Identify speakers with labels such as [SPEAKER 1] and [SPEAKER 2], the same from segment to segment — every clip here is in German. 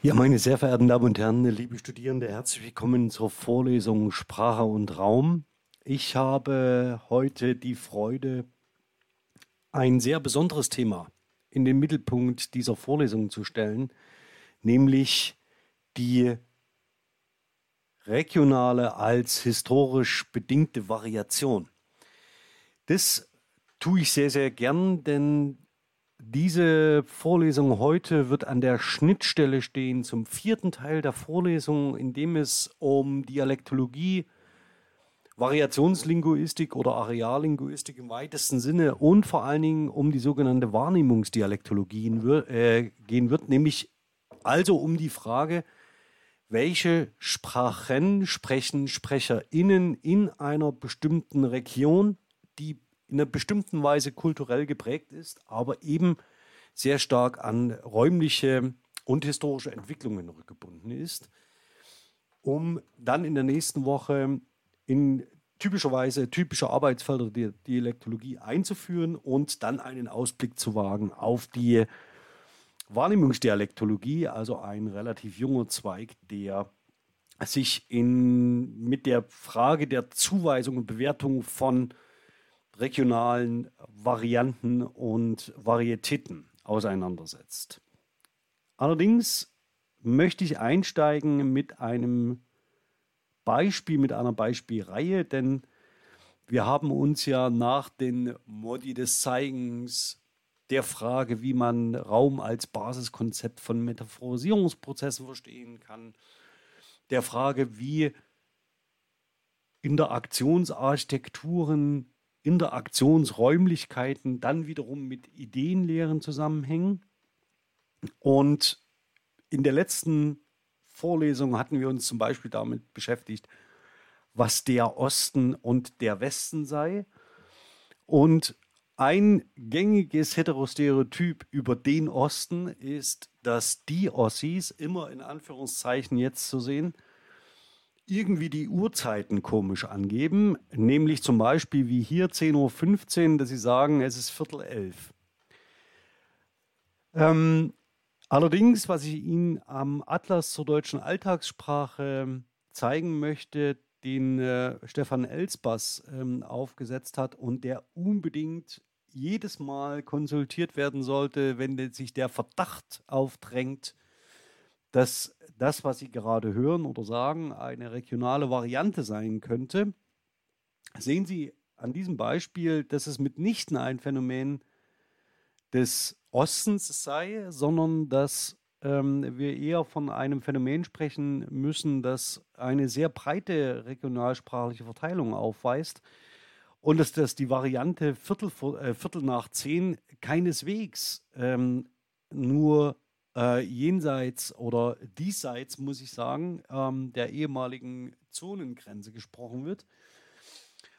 [SPEAKER 1] Ja, meine sehr verehrten Damen und Herren, liebe Studierende, herzlich willkommen zur Vorlesung Sprache und Raum. Ich habe heute die Freude, ein sehr besonderes Thema in den Mittelpunkt dieser Vorlesung zu stellen, nämlich die regionale als historisch bedingte Variation. Das tue ich sehr, sehr gern, denn diese Vorlesung heute wird an der Schnittstelle stehen zum vierten Teil der Vorlesung, in dem es um Dialektologie, Variationslinguistik oder Areallinguistik im weitesten Sinne und vor allen Dingen um die sogenannte Wahrnehmungsdialektologie äh, gehen wird, nämlich also um die Frage, welche Sprachen sprechen SprecherInnen in einer bestimmten Region, die in einer bestimmten Weise kulturell geprägt ist, aber eben sehr stark an räumliche und historische Entwicklungen rückgebunden ist, um dann in der nächsten Woche in typischerweise typische Arbeitsfelder der Dialektologie einzuführen und dann einen Ausblick zu wagen auf die Wahrnehmungsdialektologie, also ein relativ junger Zweig, der sich in, mit der Frage der Zuweisung und Bewertung von regionalen Varianten und Varietäten auseinandersetzt. Allerdings möchte ich einsteigen mit einem Beispiel, mit einer Beispielreihe, denn wir haben uns ja nach den Modi des Zeigens der Frage, wie man Raum als Basiskonzept von Metaphorisierungsprozessen verstehen kann, der Frage, wie Interaktionsarchitekturen Interaktionsräumlichkeiten dann wiederum mit Ideenlehren zusammenhängen. Und in der letzten Vorlesung hatten wir uns zum Beispiel damit beschäftigt, was der Osten und der Westen sei. Und ein gängiges Heterostereotyp über den Osten ist, dass die Ossis, immer in Anführungszeichen jetzt zu sehen, irgendwie die Uhrzeiten komisch angeben, nämlich zum Beispiel wie hier 10.15 Uhr, dass sie sagen, es ist Viertel elf. Ähm, allerdings, was ich Ihnen am Atlas zur deutschen Alltagssprache zeigen möchte, den äh, Stefan Elsbass ähm, aufgesetzt hat und der unbedingt jedes Mal konsultiert werden sollte, wenn sich der Verdacht aufdrängt, dass das, was Sie gerade hören oder sagen, eine regionale Variante sein könnte, sehen Sie an diesem Beispiel, dass es mitnichten ein Phänomen des Ostens sei, sondern dass ähm, wir eher von einem Phänomen sprechen müssen, das eine sehr breite regionalsprachliche Verteilung aufweist und dass das die Variante Viertel, äh, Viertel nach zehn keineswegs ähm, nur äh, jenseits oder diesseits, muss ich sagen, ähm, der ehemaligen Zonengrenze gesprochen wird.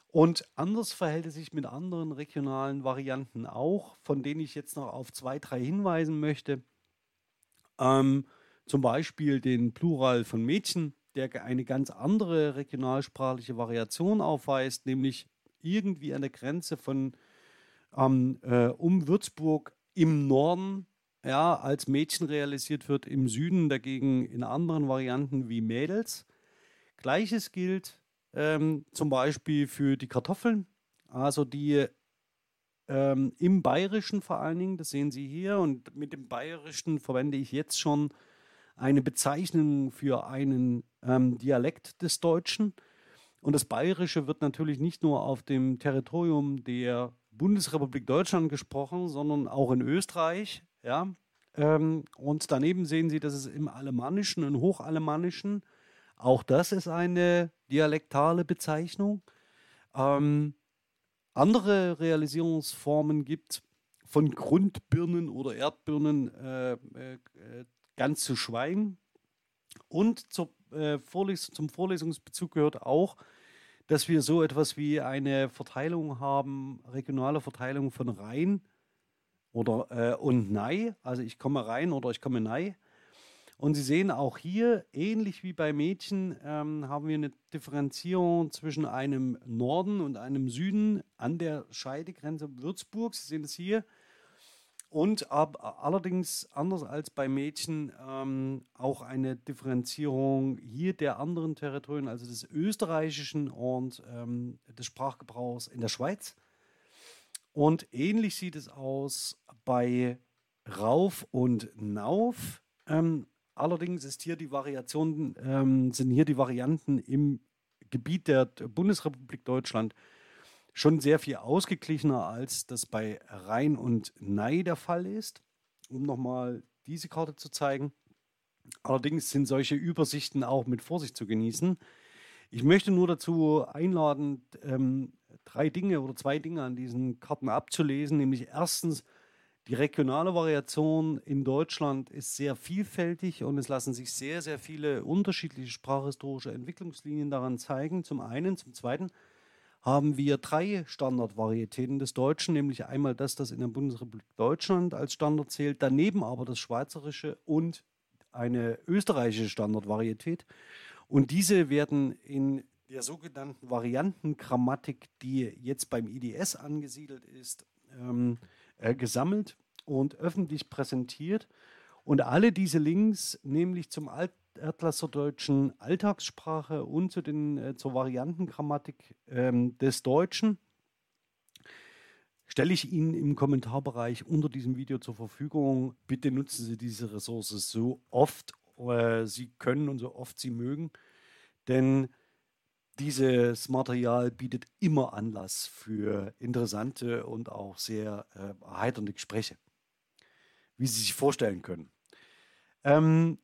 [SPEAKER 1] Und anders verhält es sich mit anderen regionalen Varianten auch, von denen ich jetzt noch auf zwei, drei hinweisen möchte. Ähm, zum Beispiel den Plural von Mädchen, der eine ganz andere regionalsprachliche Variation aufweist, nämlich irgendwie an der Grenze von ähm, äh, um Würzburg im Norden ja, als Mädchen realisiert wird, im Süden dagegen in anderen Varianten wie Mädels. Gleiches gilt ähm, zum Beispiel für die Kartoffeln, also die ähm, im Bayerischen vor allen Dingen, das sehen Sie hier, und mit dem Bayerischen verwende ich jetzt schon eine Bezeichnung für einen ähm, Dialekt des Deutschen. Und das Bayerische wird natürlich nicht nur auf dem Territorium der Bundesrepublik Deutschland gesprochen, sondern auch in Österreich, ja, ähm, und daneben sehen Sie, dass es im Alemannischen und Hochalemannischen, auch das ist eine dialektale Bezeichnung, ähm, andere Realisierungsformen gibt, von Grundbirnen oder Erdbirnen äh, äh, ganz zu schweigen. Und zur, äh, Vorles zum Vorlesungsbezug gehört auch, dass wir so etwas wie eine Verteilung haben, regionale Verteilung von Rhein oder äh, und Nei. Also ich komme rein oder ich komme Nei. Und Sie sehen auch hier, ähnlich wie bei Mädchen, ähm, haben wir eine Differenzierung zwischen einem Norden und einem Süden an der Scheidegrenze Würzburg. Sie sehen es hier. und ab, allerdings anders als bei Mädchen ähm, auch eine Differenzierung hier der anderen Territorien, also des österreichischen und ähm, des Sprachgebrauchs in der Schweiz. Und ähnlich sieht es aus bei Rauf und Nauf. Ähm, allerdings ist hier die Variation, ähm, sind hier die Varianten im Gebiet der Bundesrepublik Deutschland schon sehr viel ausgeglichener, als das bei Rhein und Nei der Fall ist. Um nochmal diese Karte zu zeigen. Allerdings sind solche Übersichten auch mit Vorsicht zu genießen. Ich möchte nur dazu einladen, ähm, drei Dinge oder zwei Dinge an diesen Karten abzulesen. Nämlich erstens, die regionale Variation in Deutschland ist sehr vielfältig und es lassen sich sehr, sehr viele unterschiedliche sprachhistorische Entwicklungslinien daran zeigen. Zum einen. Zum zweiten, haben wir drei Standardvarietäten des Deutschen, nämlich einmal das, das in der Bundesrepublik Deutschland als Standard zählt, daneben aber das Schweizerische und eine österreichische Standardvarietät. Und diese werden in der sogenannten Variantengrammatik, die jetzt beim IDS angesiedelt ist, ähm, äh, gesammelt und öffentlich präsentiert. Und alle diese Links, nämlich zum Alt Atlas zur deutschen Alltagssprache und zu den, äh, zur Variantengrammatik ähm, des Deutschen stelle ich Ihnen im Kommentarbereich unter diesem Video zur Verfügung. Bitte nutzen Sie diese Ressource so oft äh, Sie können und so oft Sie mögen, denn dieses Material bietet immer Anlass für interessante und auch sehr äh, erheiternde Gespräche, wie Sie sich vorstellen können. Ähm,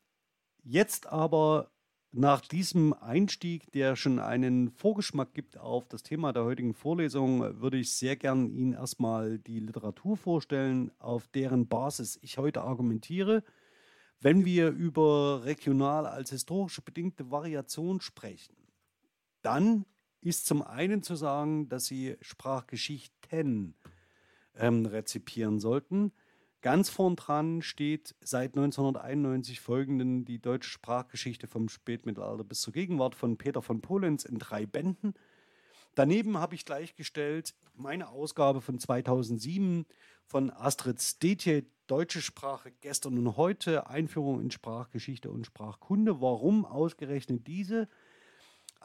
[SPEAKER 1] Jetzt aber nach diesem Einstieg, der schon einen Vorgeschmack gibt auf das Thema der heutigen Vorlesung, würde ich sehr gern Ihnen erstmal die Literatur vorstellen, auf deren Basis ich heute argumentiere. Wenn wir über regional als historische bedingte Variation sprechen, dann ist zum einen zu sagen, dass Sie Sprachgeschichten ähm, rezipieren sollten. Ganz vorn dran steht seit 1991 folgenden die deutsche Sprachgeschichte vom Spätmittelalter bis zur Gegenwart von Peter von Polenz in drei Bänden. Daneben habe ich gleichgestellt meine Ausgabe von 2007 von Astrid Stetje, Deutsche Sprache gestern und heute, Einführung in Sprachgeschichte und Sprachkunde. Warum ausgerechnet diese?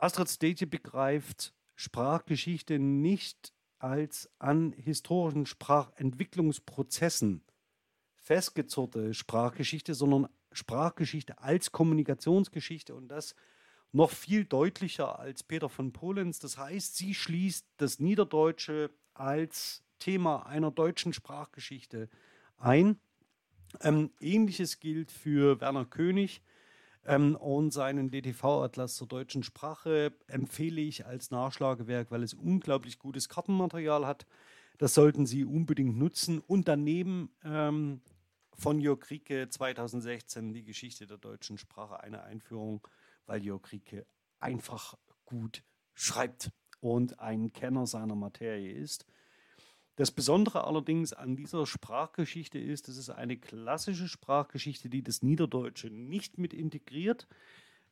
[SPEAKER 1] Astrid Stetje begreift Sprachgeschichte nicht als an historischen Sprachentwicklungsprozessen festgezurrte Sprachgeschichte, sondern Sprachgeschichte als Kommunikationsgeschichte und das noch viel deutlicher als Peter von Polenz. Das heißt, sie schließt das Niederdeutsche als Thema einer deutschen Sprachgeschichte ein. Ähm, Ähnliches gilt für Werner König ähm, und seinen DTV-Atlas zur deutschen Sprache empfehle ich als Nachschlagewerk, weil es unglaublich gutes Kartenmaterial hat. Das sollten Sie unbedingt nutzen. Und daneben ähm, von Jörg Rieke 2016 die Geschichte der deutschen Sprache, eine Einführung, weil Jörg Rieke einfach gut schreibt und ein Kenner seiner Materie ist. Das Besondere allerdings an dieser Sprachgeschichte ist, es ist eine klassische Sprachgeschichte, die das Niederdeutsche nicht mit integriert.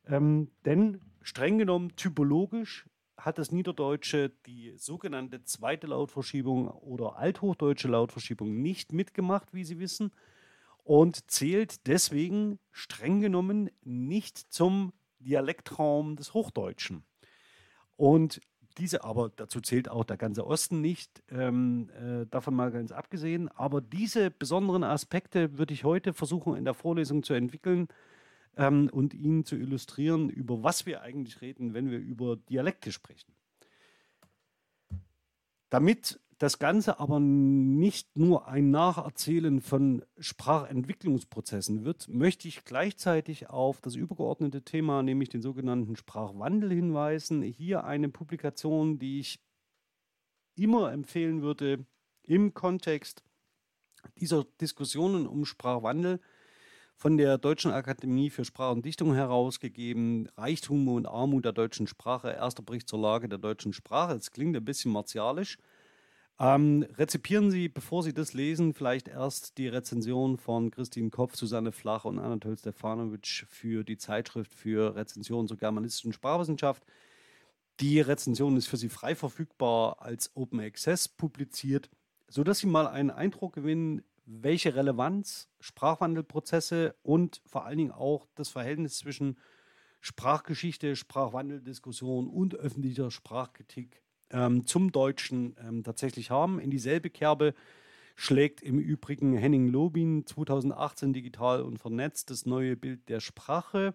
[SPEAKER 1] Ähm, denn streng genommen typologisch hat das Niederdeutsche die sogenannte zweite Lautverschiebung oder althochdeutsche Lautverschiebung nicht mitgemacht, wie Sie wissen, und zählt deswegen streng genommen nicht zum Dialektraum des Hochdeutschen. Und diese, aber dazu zählt auch der ganze Osten nicht, ähm, äh, davon mal ganz abgesehen. Aber diese besonderen Aspekte würde ich heute versuchen in der Vorlesung zu entwickeln ähm, und Ihnen zu illustrieren, über was wir eigentlich reden, wenn wir über Dialekte sprechen. Damit das Ganze aber nicht nur ein Nacherzählen von Sprachentwicklungsprozessen wird, möchte ich gleichzeitig auf das übergeordnete Thema, nämlich den sogenannten Sprachwandel hinweisen. Hier eine Publikation, die ich immer empfehlen würde im Kontext dieser Diskussionen um Sprachwandel von der Deutschen Akademie für Sprache und Dichtung herausgegeben, Reichtum und Armut der deutschen Sprache, erster Bericht zur Lage der deutschen Sprache. Das klingt ein bisschen martialisch, ähm, rezipieren Sie, bevor Sie das lesen, vielleicht erst die Rezension von Christine Kopf, Susanne Flach und Anatol Stefanovic für die Zeitschrift für Rezensionen zur germanistischen Sprachwissenschaft. Die Rezension ist für Sie frei verfügbar als Open Access publiziert, sodass Sie mal einen Eindruck gewinnen, welche Relevanz Sprachwandelprozesse und vor allen Dingen auch das Verhältnis zwischen Sprachgeschichte, Sprachwandeldiskussion und öffentlicher Sprachkritik ähm, zum Deutschen ähm, tatsächlich haben. In dieselbe Kerbe schlägt im Übrigen Henning Lobin 2018 digital und vernetzt das neue Bild der Sprache.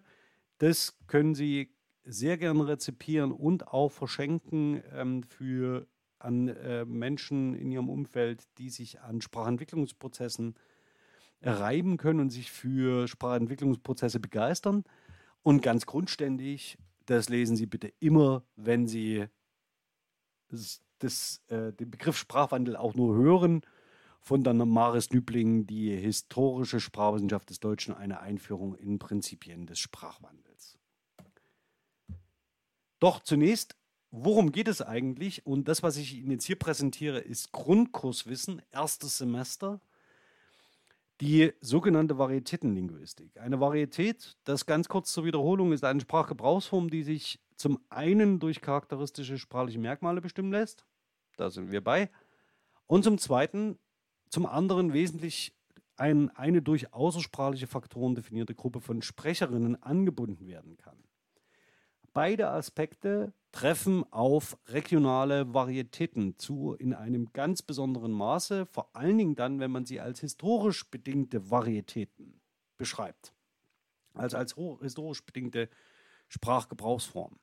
[SPEAKER 1] Das können Sie sehr gerne rezipieren und auch verschenken ähm, für an äh, Menschen in ihrem Umfeld, die sich an Sprachentwicklungsprozessen reiben können und sich für Sprachentwicklungsprozesse begeistern. Und ganz grundständig, das lesen Sie bitte immer, wenn Sie das, äh, den Begriff Sprachwandel auch nur hören, von der Maris Nübling, die historische Sprachwissenschaft des Deutschen, eine Einführung in Prinzipien des Sprachwandels. Doch zunächst, worum geht es eigentlich? Und das, was ich Ihnen jetzt hier präsentiere, ist Grundkurswissen, erstes Semester. Die sogenannte Varietätenlinguistik. Eine Varietät, das ganz kurz zur Wiederholung, ist eine Sprachgebrauchsform, die sich zum einen durch charakteristische sprachliche Merkmale bestimmen lässt. Da sind wir bei. Und zum zweiten, zum anderen wesentlich ein, eine durch außersprachliche Faktoren definierte Gruppe von Sprecherinnen angebunden werden kann. Beide Aspekte treffen auf regionale Varietäten zu in einem ganz besonderen Maße, vor allen Dingen dann, wenn man sie als historisch bedingte Varietäten beschreibt. Also als historisch bedingte Sprachgebrauchsform.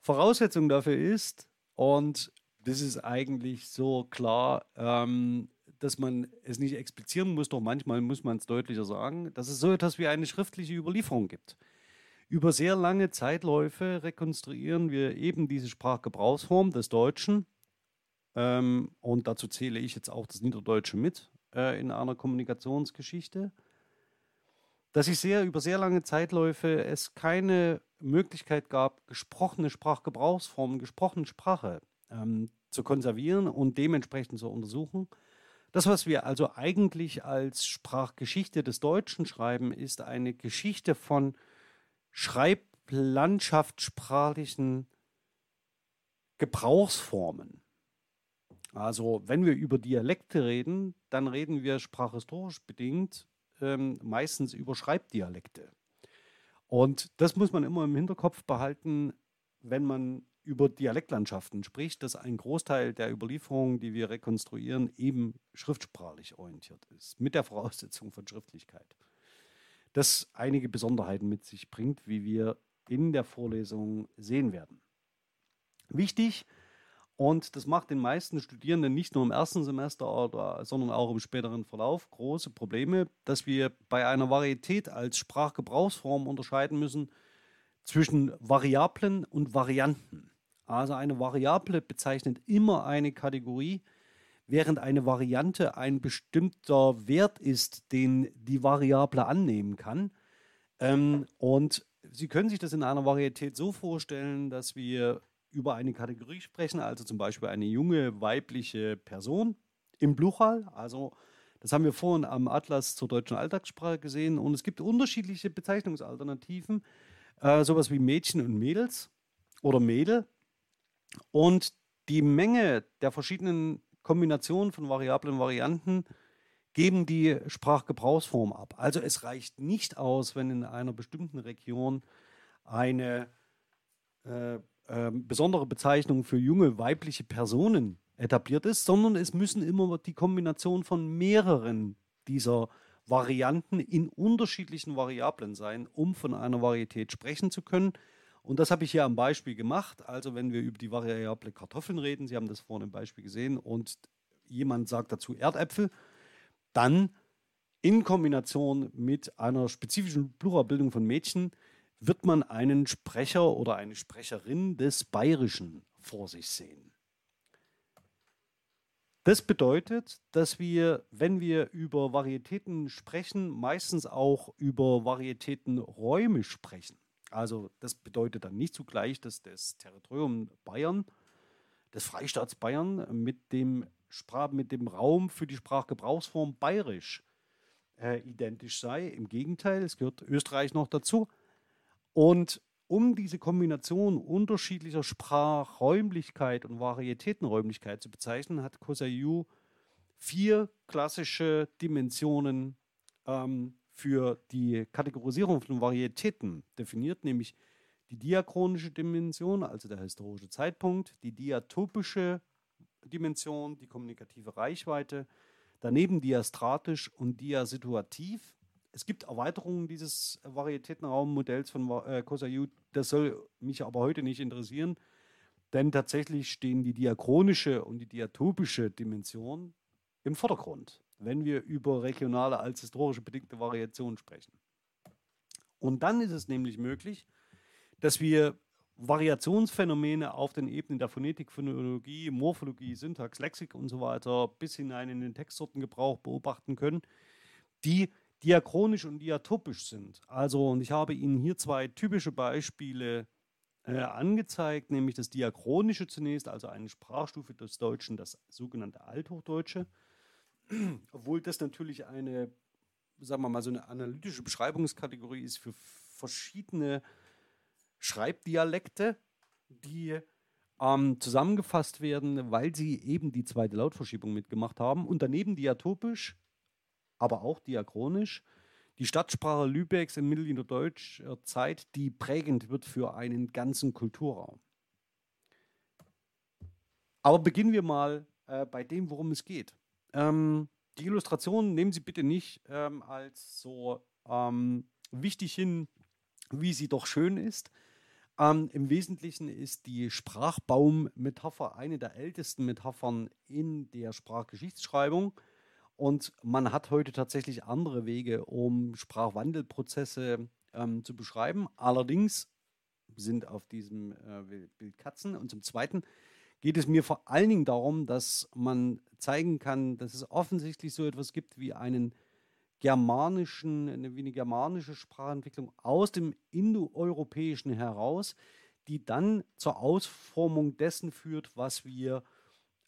[SPEAKER 1] Voraussetzung dafür ist, und das ist eigentlich so klar, ähm, dass man es nicht explizieren muss, doch manchmal muss man es deutlicher sagen, dass es so etwas wie eine schriftliche Überlieferung gibt. Über sehr lange Zeitläufe rekonstruieren wir eben diese Sprachgebrauchsform des Deutschen. Ähm, und dazu zähle ich jetzt auch das Niederdeutsche mit äh, in einer Kommunikationsgeschichte. Dass ich sehr über sehr lange Zeitläufe es keine Möglichkeit gab, gesprochene Sprachgebrauchsformen, gesprochene Sprache ähm, zu konservieren und dementsprechend zu untersuchen. Das, was wir also eigentlich als Sprachgeschichte des Deutschen schreiben, ist eine Geschichte von schreiblandschaftsprachlichen Gebrauchsformen. Also wenn wir über Dialekte reden, dann reden wir sprachhistorisch bedingt ähm, meistens über Schreibdialekte. Und das muss man immer im Hinterkopf behalten, wenn man über Dialektlandschaften spricht, dass ein Großteil der Überlieferungen, die wir rekonstruieren, eben schriftsprachlich orientiert ist, mit der Voraussetzung von Schriftlichkeit das einige Besonderheiten mit sich bringt, wie wir in der Vorlesung sehen werden. Wichtig, und das macht den meisten Studierenden nicht nur im ersten Semester, sondern auch im späteren Verlauf große Probleme, dass wir bei einer Varietät als Sprachgebrauchsform unterscheiden müssen zwischen Variablen und Varianten. Also eine Variable bezeichnet immer eine Kategorie, während eine Variante ein bestimmter Wert ist, den die Variable annehmen kann. Ähm, und Sie können sich das in einer Varietät so vorstellen, dass wir über eine Kategorie sprechen, also zum Beispiel eine junge weibliche Person im Bluchal. Also das haben wir vorhin am Atlas zur deutschen Alltagssprache gesehen. Und es gibt unterschiedliche Bezeichnungsalternativen, äh, sowas wie Mädchen und Mädels oder Mädel. Und die Menge der verschiedenen Kombinationen von Variablen und Varianten geben die Sprachgebrauchsform ab. Also es reicht nicht aus, wenn in einer bestimmten Region eine äh, äh, besondere Bezeichnung für junge weibliche Personen etabliert ist, sondern es müssen immer die Kombination von mehreren dieser Varianten in unterschiedlichen Variablen sein, um von einer Varietät sprechen zu können. Und das habe ich hier am Beispiel gemacht. Also wenn wir über die Variable Kartoffeln reden, Sie haben das vorhin im Beispiel gesehen, und jemand sagt dazu Erdäpfel, dann in Kombination mit einer spezifischen Pluralbildung von Mädchen wird man einen Sprecher oder eine Sprecherin des Bayerischen vor sich sehen. Das bedeutet, dass wir, wenn wir über Varietäten sprechen, meistens auch über Varietätenräume sprechen. Also das bedeutet dann nicht zugleich, dass das Territorium Bayern, des Freistaats Bayern mit dem, Sprach, mit dem Raum für die Sprachgebrauchsform bayerisch äh, identisch sei. Im Gegenteil, es gehört Österreich noch dazu. Und um diese Kombination unterschiedlicher Sprachräumlichkeit und Varietätenräumlichkeit zu bezeichnen, hat Kosayu vier klassische Dimensionen ähm, für die Kategorisierung von Varietäten definiert, nämlich die diachronische Dimension, also der historische Zeitpunkt, die diatopische Dimension, die kommunikative Reichweite, daneben diastratisch und diasituativ. Es gibt Erweiterungen dieses Varietätenraummodells von äh, Kosayu, das soll mich aber heute nicht interessieren, denn tatsächlich stehen die diachronische und die diatopische Dimension im Vordergrund, wenn wir über regionale als historische bedingte Variation sprechen. Und dann ist es nämlich möglich, dass wir Variationsphänomene auf den Ebenen der Phonetik, Phonologie, Morphologie, Syntax, Lexik und so weiter bis hinein in den Textsortengebrauch beobachten können, die diachronisch und diatopisch sind. Also, und ich habe Ihnen hier zwei typische Beispiele äh, angezeigt, nämlich das Diachronische zunächst, also eine Sprachstufe des Deutschen, das sogenannte Althochdeutsche. Obwohl das natürlich eine, sagen wir mal, so eine analytische Beschreibungskategorie ist für verschiedene Schreibdialekte, die ähm, zusammengefasst werden, weil sie eben die zweite Lautverschiebung mitgemacht haben. Und daneben diatopisch, aber auch diachronisch, die Stadtsprache Lübecks in mittelniederdeutscher Zeit, die prägend wird für einen ganzen Kulturraum. Aber beginnen wir mal äh, bei dem, worum es geht. Ähm, die Illustration nehmen Sie bitte nicht ähm, als so ähm, wichtig hin, wie sie doch schön ist, ähm, Im Wesentlichen ist die Sprachbaum-Metapher eine der ältesten Metaphern in der Sprachgeschichtsschreibung. Und man hat heute tatsächlich andere Wege, um Sprachwandelprozesse ähm, zu beschreiben. Allerdings sind auf diesem äh, Bild Katzen. Und zum Zweiten geht es mir vor allen Dingen darum, dass man zeigen kann, dass es offensichtlich so etwas gibt wie einen germanischen, eine, wie eine germanische Sprachentwicklung aus dem Indoeuropäischen heraus, die dann zur Ausformung dessen führt, was wir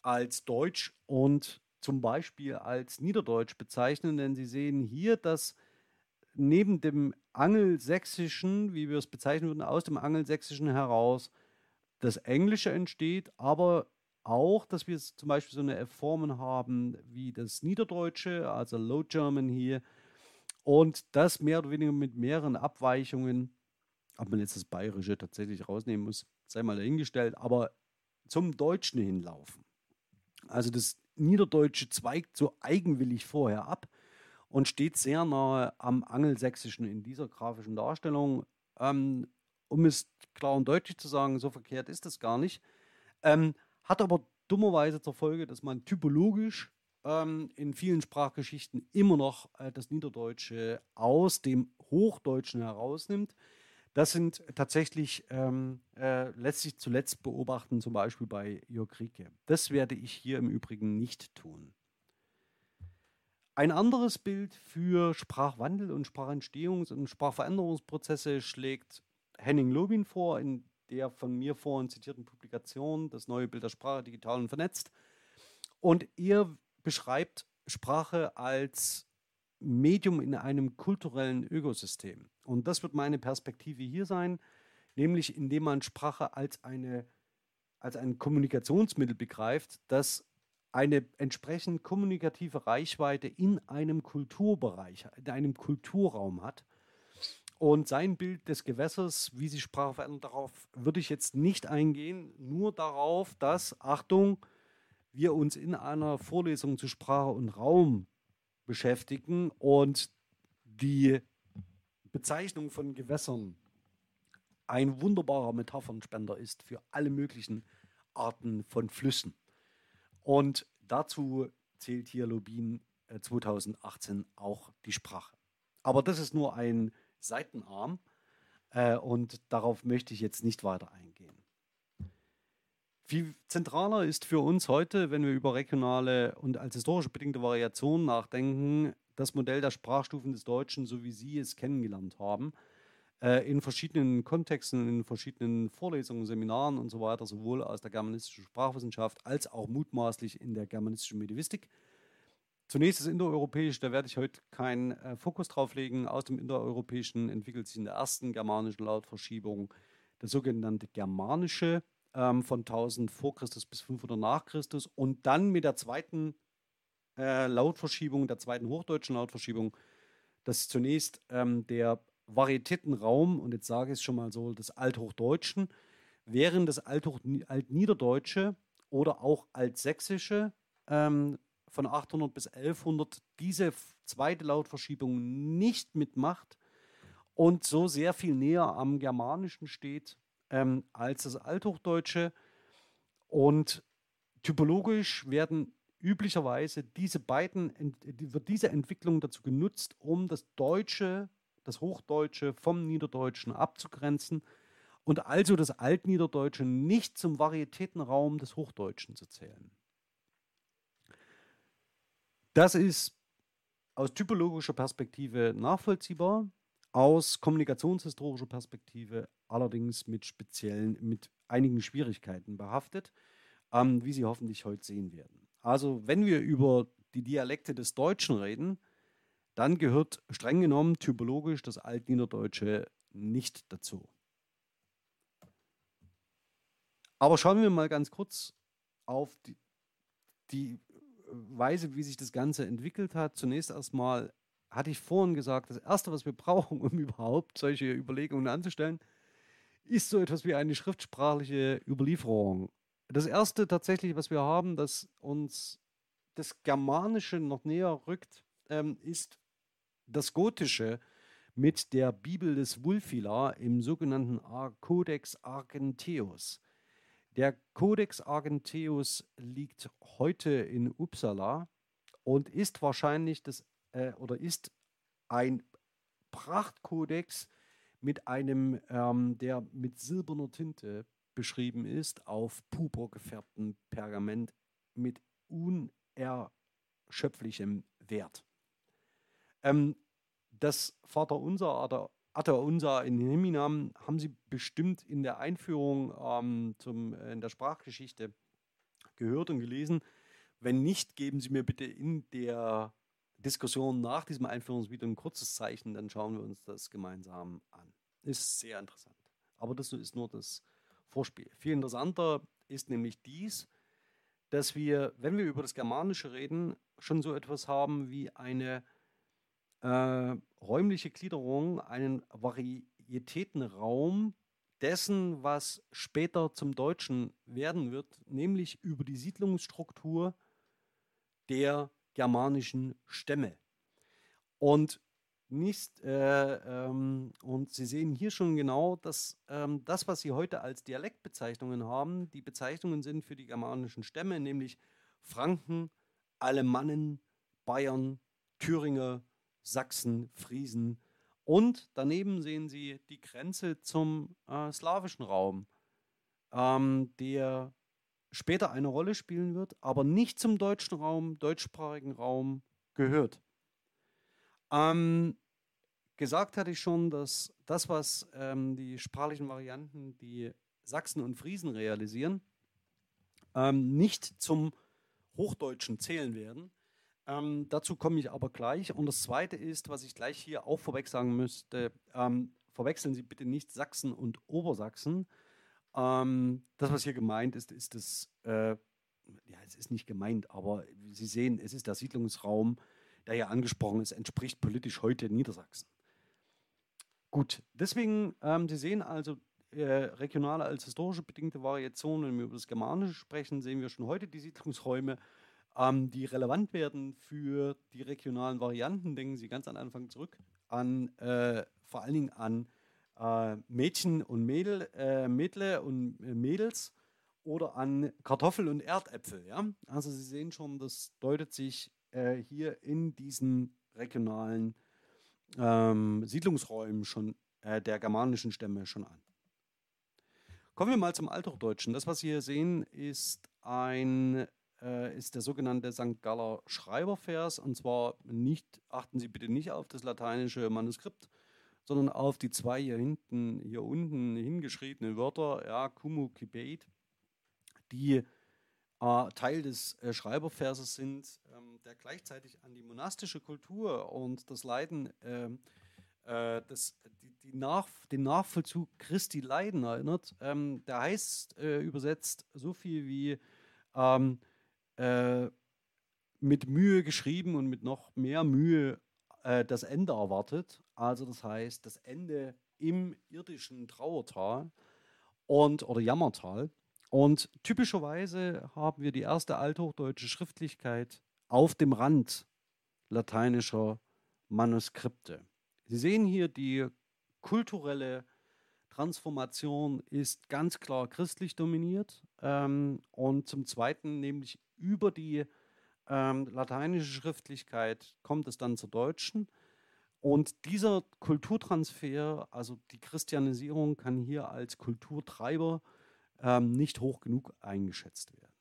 [SPEAKER 1] als Deutsch und zum Beispiel als Niederdeutsch bezeichnen. Denn Sie sehen hier, dass neben dem Angelsächsischen, wie wir es bezeichnen würden, aus dem Angelsächsischen heraus das Englische entsteht, aber auch, dass wir zum Beispiel so eine Formen haben wie das Niederdeutsche, also Low German hier, und das mehr oder weniger mit mehreren Abweichungen, ob man jetzt das Bayerische tatsächlich rausnehmen muss, sei mal dahingestellt, aber zum Deutschen hinlaufen. Also das Niederdeutsche zweigt so eigenwillig vorher ab und steht sehr nahe am Angelsächsischen in dieser grafischen Darstellung. Ähm, um es klar und deutlich zu sagen, so verkehrt ist das gar nicht. Ähm, hat aber dummerweise zur Folge, dass man typologisch ähm, in vielen Sprachgeschichten immer noch äh, das Niederdeutsche aus dem Hochdeutschen herausnimmt. Das sind tatsächlich, ähm, äh, lässt sich zuletzt beobachten, zum Beispiel bei Jörg Rieke. Das werde ich hier im Übrigen nicht tun. Ein anderes Bild für Sprachwandel und Sprachentstehungs- und Sprachveränderungsprozesse schlägt Henning Lobin vor in der von mir vorhin zitierten Publikation, das neue Bild der Sprache digital und vernetzt. Und er beschreibt Sprache als Medium in einem kulturellen Ökosystem. Und das wird meine Perspektive hier sein, nämlich indem man Sprache als, eine, als ein Kommunikationsmittel begreift, das eine entsprechend kommunikative Reichweite in einem Kulturbereich, in einem Kulturraum hat und sein Bild des Gewässers, wie sich Sprache verändert, darauf würde ich jetzt nicht eingehen, nur darauf, dass, Achtung, wir uns in einer Vorlesung zu Sprache und Raum beschäftigen und die Bezeichnung von Gewässern ein wunderbarer Metaphernspender ist für alle möglichen Arten von Flüssen. Und dazu zählt hier Lobin 2018 auch die Sprache. Aber das ist nur ein Seitenarm. Äh, und darauf möchte ich jetzt nicht weiter eingehen. Viel zentraler ist für uns heute, wenn wir über regionale und als historische bedingte Variationen nachdenken, das Modell der Sprachstufen des Deutschen, so wie Sie es kennengelernt haben, äh, in verschiedenen Kontexten, in verschiedenen Vorlesungen, Seminaren und so weiter, sowohl aus der germanistischen Sprachwissenschaft als auch mutmaßlich in der germanistischen Medivistik. Zunächst das Indoeuropäische, da werde ich heute keinen äh, Fokus drauf legen. Aus dem Indoeuropäischen entwickelt sich in der ersten germanischen Lautverschiebung das sogenannte Germanische ähm, von 1000 vor Christus bis 500 nach Christus und dann mit der zweiten äh, Lautverschiebung, der zweiten hochdeutschen Lautverschiebung. Das ist zunächst ähm, der Varietätenraum, und jetzt sage ich es schon mal so, des Althochdeutschen, während das Althoch Altniederdeutsche oder auch Altsächsische ähm, von 800 bis 1100 diese zweite Lautverschiebung nicht mitmacht und so sehr viel näher am Germanischen steht ähm, als das Althochdeutsche. Und typologisch werden üblicherweise diese beiden, wird diese Entwicklung dazu genutzt, um das Deutsche, das Hochdeutsche vom Niederdeutschen abzugrenzen und also das Altniederdeutsche nicht zum Varietätenraum des Hochdeutschen zu zählen. Das ist aus typologischer Perspektive nachvollziehbar, aus kommunikationshistorischer Perspektive allerdings mit speziellen, mit einigen Schwierigkeiten behaftet, ähm, wie Sie hoffentlich heute sehen werden. Also wenn wir über die Dialekte des Deutschen reden, dann gehört streng genommen typologisch das Altniederdeutsche nicht dazu. Aber schauen wir mal ganz kurz auf die, die Weise, wie sich das Ganze entwickelt hat. Zunächst erstmal hatte ich vorhin gesagt, das Erste, was wir brauchen, um überhaupt solche Überlegungen anzustellen, ist so etwas wie eine schriftsprachliche Überlieferung das erste tatsächlich, was wir haben, das uns das Germanische noch näher rückt, ähm, ist das Gotische mit der Bibel des Wulfila im sogenannten Codex Argenteus. Der Codex Argenteus liegt heute in Uppsala und ist wahrscheinlich das äh, oder ist ein Prachtkodex mit einem, ähm, der mit silberner Tinte beschrieben ist, auf purpur gefärbtem Pergament mit unerschöpflichem Wert. Ähm, das Vaterunser oder Unser in Himinam haben Sie bestimmt in der Einführung ähm, zum, äh, in der Sprachgeschichte gehört und gelesen. Wenn nicht, geben Sie mir bitte in der Diskussion nach diesem Einführungsvideo ein kurzes Zeichen, dann schauen wir uns das gemeinsam an. Ist sehr interessant. Aber das ist nur das Vorspiel. Viel interessanter ist nämlich dies, dass wir, wenn wir über das Germanische reden, schon so etwas haben wie eine äh, räumliche Gliederung, einen Varietätenraum dessen, was später zum Deutschen werden wird, nämlich über die Siedlungsstruktur der germanischen Stämme. Und nicht. Äh, ähm, und Sie sehen hier schon genau, dass ähm, das, was Sie heute als Dialektbezeichnungen haben, die Bezeichnungen sind für die germanischen Stämme, nämlich Franken, Alemannen, Bayern, Thüringer, Sachsen, Friesen. Und daneben sehen Sie die Grenze zum äh, slawischen Raum, ähm, der später eine Rolle spielen wird, aber nicht zum deutschen Raum, deutschsprachigen Raum gehört. Ähm, gesagt hatte ich schon, dass das, was ähm, die sprachlichen Varianten, die Sachsen und Friesen realisieren, ähm, nicht zum Hochdeutschen zählen werden. Ähm, dazu komme ich aber gleich. Und das Zweite ist, was ich gleich hier auch vorweg sagen müsste, ähm, verwechseln Sie bitte nicht Sachsen und Obersachsen. Ähm, das, was hier gemeint ist, ist das, äh, ja, es ist nicht gemeint, aber Sie sehen, es ist der Siedlungsraum der ja angesprochen ist, entspricht politisch heute Niedersachsen. Gut, deswegen, ähm, Sie sehen also, äh, regionale als historische bedingte Variationen, wenn wir über das Germanische sprechen, sehen wir schon heute die Siedlungsräume, ähm, die relevant werden für die regionalen Varianten. Denken Sie ganz am Anfang zurück an äh, vor allen Dingen an äh, Mädchen und Mädel, äh, Mädle und äh, Mädels oder an Kartoffel und Erdäpfel. Ja? Also Sie sehen schon, das deutet sich äh, hier in diesen regionalen ähm, Siedlungsräumen schon äh, der germanischen Stämme schon an. Kommen wir mal zum Althochdeutschen. Das, was Sie hier sehen, ist ein äh, ist der sogenannte St. Galler Schreibervers. Und zwar nicht, achten Sie bitte nicht auf das lateinische Manuskript, sondern auf die zwei hier hinten, hier unten hingeschriebenen Wörter, ja, Kumu Kibet, die äh, Teil des äh, Schreiberverses sind, ähm, der gleichzeitig an die monastische Kultur und das Leiden, ähm, äh, das, die, die Nach, den Nachvollzug Christi Leiden erinnert. Ähm, der heißt äh, übersetzt so viel wie ähm, äh, mit Mühe geschrieben und mit noch mehr Mühe äh, das Ende erwartet. Also das heißt, das Ende im irdischen Trauertal und oder Jammertal. Und typischerweise haben wir die erste althochdeutsche Schriftlichkeit auf dem Rand lateinischer Manuskripte. Sie sehen hier, die kulturelle Transformation ist ganz klar christlich dominiert ähm, und zum Zweiten nämlich über die ähm, lateinische Schriftlichkeit kommt es dann zur deutschen. Und dieser Kulturtransfer, also die Christianisierung, kann hier als Kulturtreiber ähm, nicht hoch genug eingeschätzt werden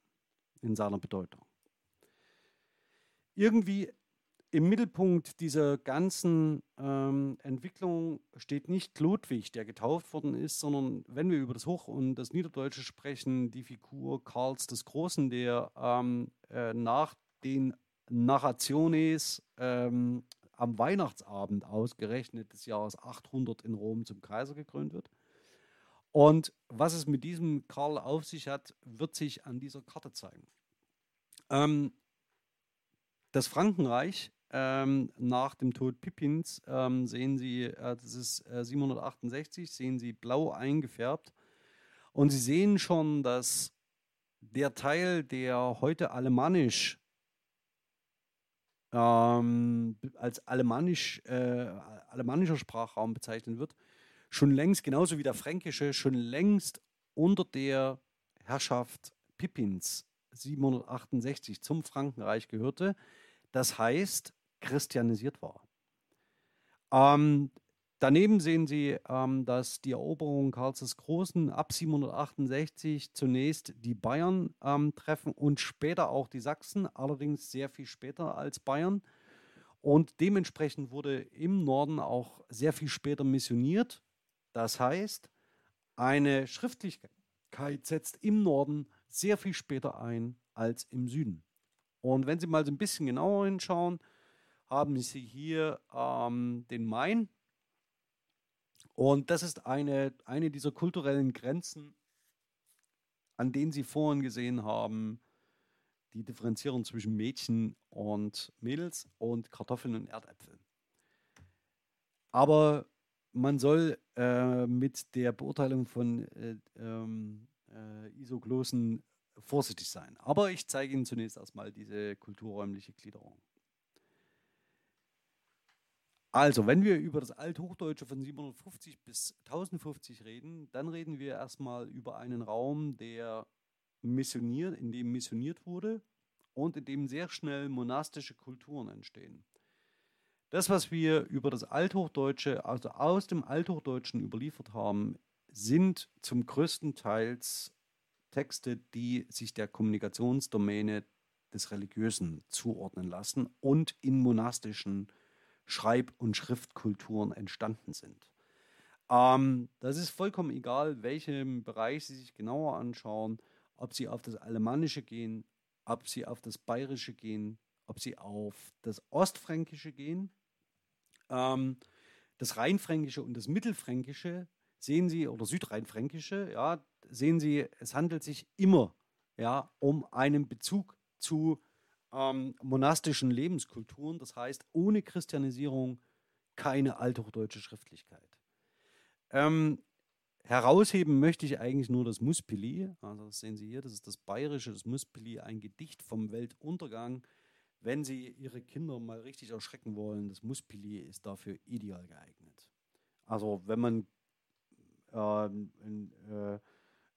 [SPEAKER 1] in seiner Bedeutung. Irgendwie im Mittelpunkt dieser ganzen ähm, Entwicklung steht nicht Ludwig, der getauft worden ist, sondern wenn wir über das Hoch- und das Niederdeutsche sprechen, die Figur Karls des Großen, der ähm, äh, nach den Narrationes ähm, am Weihnachtsabend ausgerechnet des Jahres 800 in Rom zum Kaiser gekrönt wird. Und was es mit diesem Karl auf sich hat, wird sich an dieser Karte zeigen. Ähm, das Frankenreich ähm, nach dem Tod Pippins ähm, sehen Sie, äh, das ist äh, 768, sehen Sie blau eingefärbt. Und Sie sehen schon, dass der Teil, der heute alemannisch ähm, als alemannisch, äh, alemannischer Sprachraum bezeichnet wird, schon längst, genauso wie der fränkische, schon längst unter der Herrschaft Pippins 768 zum Frankenreich gehörte. Das heißt, christianisiert war. Ähm, daneben sehen Sie, ähm, dass die Eroberung Karls des Großen ab 768 zunächst die Bayern ähm, treffen und später auch die Sachsen, allerdings sehr viel später als Bayern. Und dementsprechend wurde im Norden auch sehr viel später missioniert. Das heißt, eine Schriftlichkeit setzt im Norden sehr viel später ein als im Süden. Und wenn Sie mal so ein bisschen genauer hinschauen, haben Sie hier ähm, den Main. Und das ist eine, eine dieser kulturellen Grenzen, an denen Sie vorhin gesehen haben, die Differenzierung zwischen Mädchen und Mädels und Kartoffeln und Erdäpfeln. Aber man soll äh, mit der Beurteilung von äh, ähm, äh, Isoglossen vorsichtig sein. Aber ich zeige Ihnen zunächst erstmal diese kulturräumliche Gliederung. Also, wenn wir über das Althochdeutsche von 750 bis 1050 reden, dann reden wir erstmal über einen Raum, der missioniert, in dem missioniert wurde und in dem sehr schnell monastische Kulturen entstehen. Das, was wir über das Althochdeutsche, also aus dem Althochdeutschen überliefert haben, sind zum größten Teil Texte, die sich der Kommunikationsdomäne des Religiösen zuordnen lassen und in monastischen Schreib- und Schriftkulturen entstanden sind. Ähm, das ist vollkommen egal, welchem Bereich Sie sich genauer anschauen, ob Sie auf das Alemannische gehen, ob Sie auf das Bayerische gehen, ob Sie auf das Ostfränkische gehen. Ähm, das Rheinfränkische und das Mittelfränkische sehen Sie, oder Südrheinfränkische, ja, sehen Sie, es handelt sich immer ja, um einen Bezug zu ähm, monastischen Lebenskulturen. Das heißt, ohne Christianisierung keine althochdeutsche Schriftlichkeit. Ähm, herausheben möchte ich eigentlich nur das Muspili. Also das sehen Sie hier, das ist das bayerische, das Muspili, ein Gedicht vom Weltuntergang. Wenn Sie Ihre Kinder mal richtig erschrecken wollen, das Muspili ist dafür ideal geeignet. Also wenn man äh, in, äh,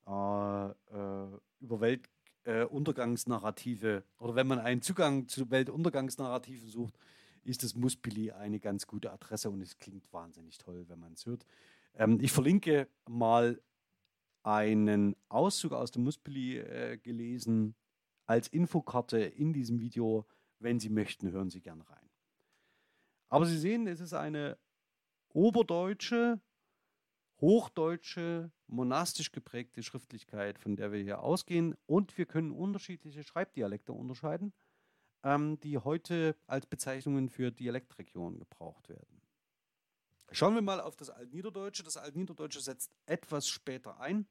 [SPEAKER 1] äh über Welt äh, Untergangsnarrative oder wenn man einen Zugang zu Weltuntergangsnarrativen sucht, ist das Muspili eine ganz gute Adresse und es klingt wahnsinnig toll, wenn man es hört. Ähm, ich verlinke mal einen Auszug aus dem Muspili äh, gelesen als Infokarte in diesem Video. Wenn Sie möchten, hören Sie gerne rein. Aber Sie sehen, es ist eine oberdeutsche hochdeutsche, monastisch geprägte Schriftlichkeit, von der wir hier ausgehen. Und wir können unterschiedliche Schreibdialekte unterscheiden, ähm, die heute als Bezeichnungen für Dialektregionen gebraucht werden. Schauen wir mal auf das Altniederdeutsche. Das Altniederdeutsche setzt etwas später ein.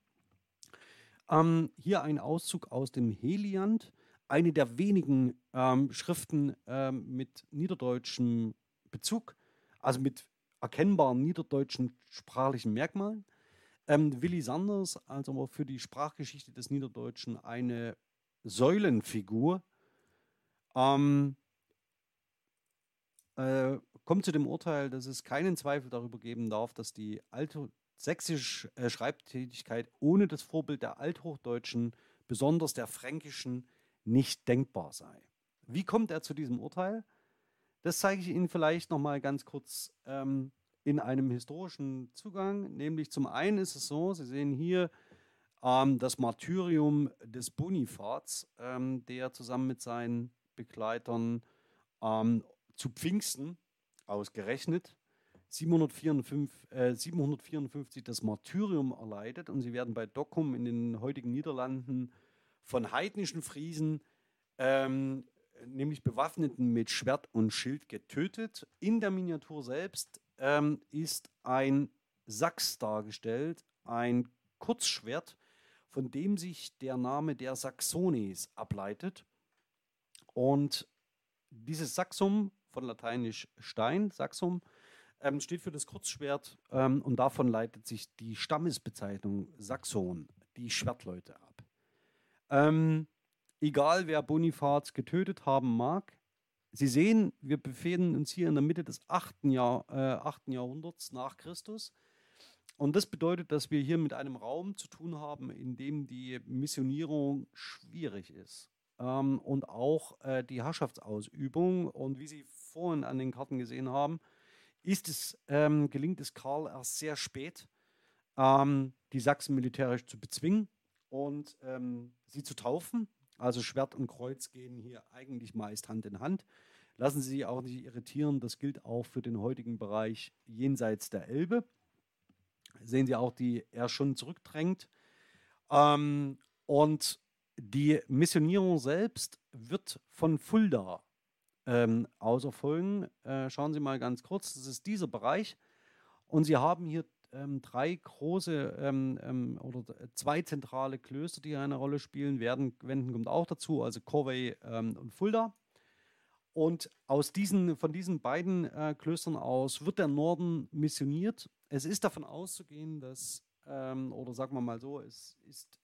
[SPEAKER 1] Ähm, hier ein Auszug aus dem Heliant, eine der wenigen ähm, Schriften ähm, mit niederdeutschem Bezug, also mit erkennbaren niederdeutschen sprachlichen Merkmalen. Ähm, Willi Sanders, also für die Sprachgeschichte des Niederdeutschen eine Säulenfigur, ähm, äh, kommt zu dem Urteil, dass es keinen Zweifel darüber geben darf, dass die sächsische äh, Schreibtätigkeit ohne das Vorbild der althochdeutschen, besonders der fränkischen, nicht denkbar sei. Wie kommt er zu diesem Urteil? Das zeige ich Ihnen vielleicht noch mal ganz kurz ähm, in einem historischen Zugang. Nämlich zum einen ist es so, Sie sehen hier ähm, das Martyrium des Bonifats, ähm, der zusammen mit seinen Begleitern ähm, zu Pfingsten ausgerechnet 754, äh, 754 das Martyrium erleidet und sie werden bei Dokkum in den heutigen Niederlanden von heidnischen Friesen, ähm, nämlich Bewaffneten mit Schwert und Schild, getötet. In der Miniatur selbst ähm, ist ein Sachs dargestellt, ein Kurzschwert, von dem sich der Name der Saxones ableitet. Und dieses Saxum, von lateinisch Stein, Saxum, ähm, steht für das Kurzschwert ähm, und davon leitet sich die Stammesbezeichnung Saxon, die Schwertleute ab. Ähm, egal wer Bonifaz getötet haben mag, Sie sehen, wir befinden uns hier in der Mitte des 8. Jahr, äh, 8. Jahrhunderts nach Christus. Und das bedeutet, dass wir hier mit einem Raum zu tun haben, in dem die Missionierung schwierig ist. Ähm, und auch äh, die Herrschaftsausübung. Und wie Sie vorhin an den Karten gesehen haben, ist es, ähm, gelingt es Karl erst sehr spät, ähm, die Sachsen militärisch zu bezwingen und ähm, sie zu taufen. Also Schwert und Kreuz gehen hier eigentlich meist Hand in Hand. Lassen Sie sich auch nicht irritieren, das gilt auch für den heutigen Bereich jenseits der Elbe. Sehen Sie auch, die er schon zurückdrängt. Ähm, und die Missionierung selbst wird von Fulda ähm, auserfolgen. Äh, schauen Sie mal ganz kurz, das ist dieser Bereich. Und Sie haben hier ähm, drei große ähm, ähm, oder zwei zentrale Klöster, die eine Rolle spielen werden. Wenden kommt auch dazu, also Corvey ähm, und Fulda. Und aus diesen, von diesen beiden äh, Klöstern aus wird der Norden missioniert. Es ist davon auszugehen, dass, ähm, oder sagen wir mal so, es ist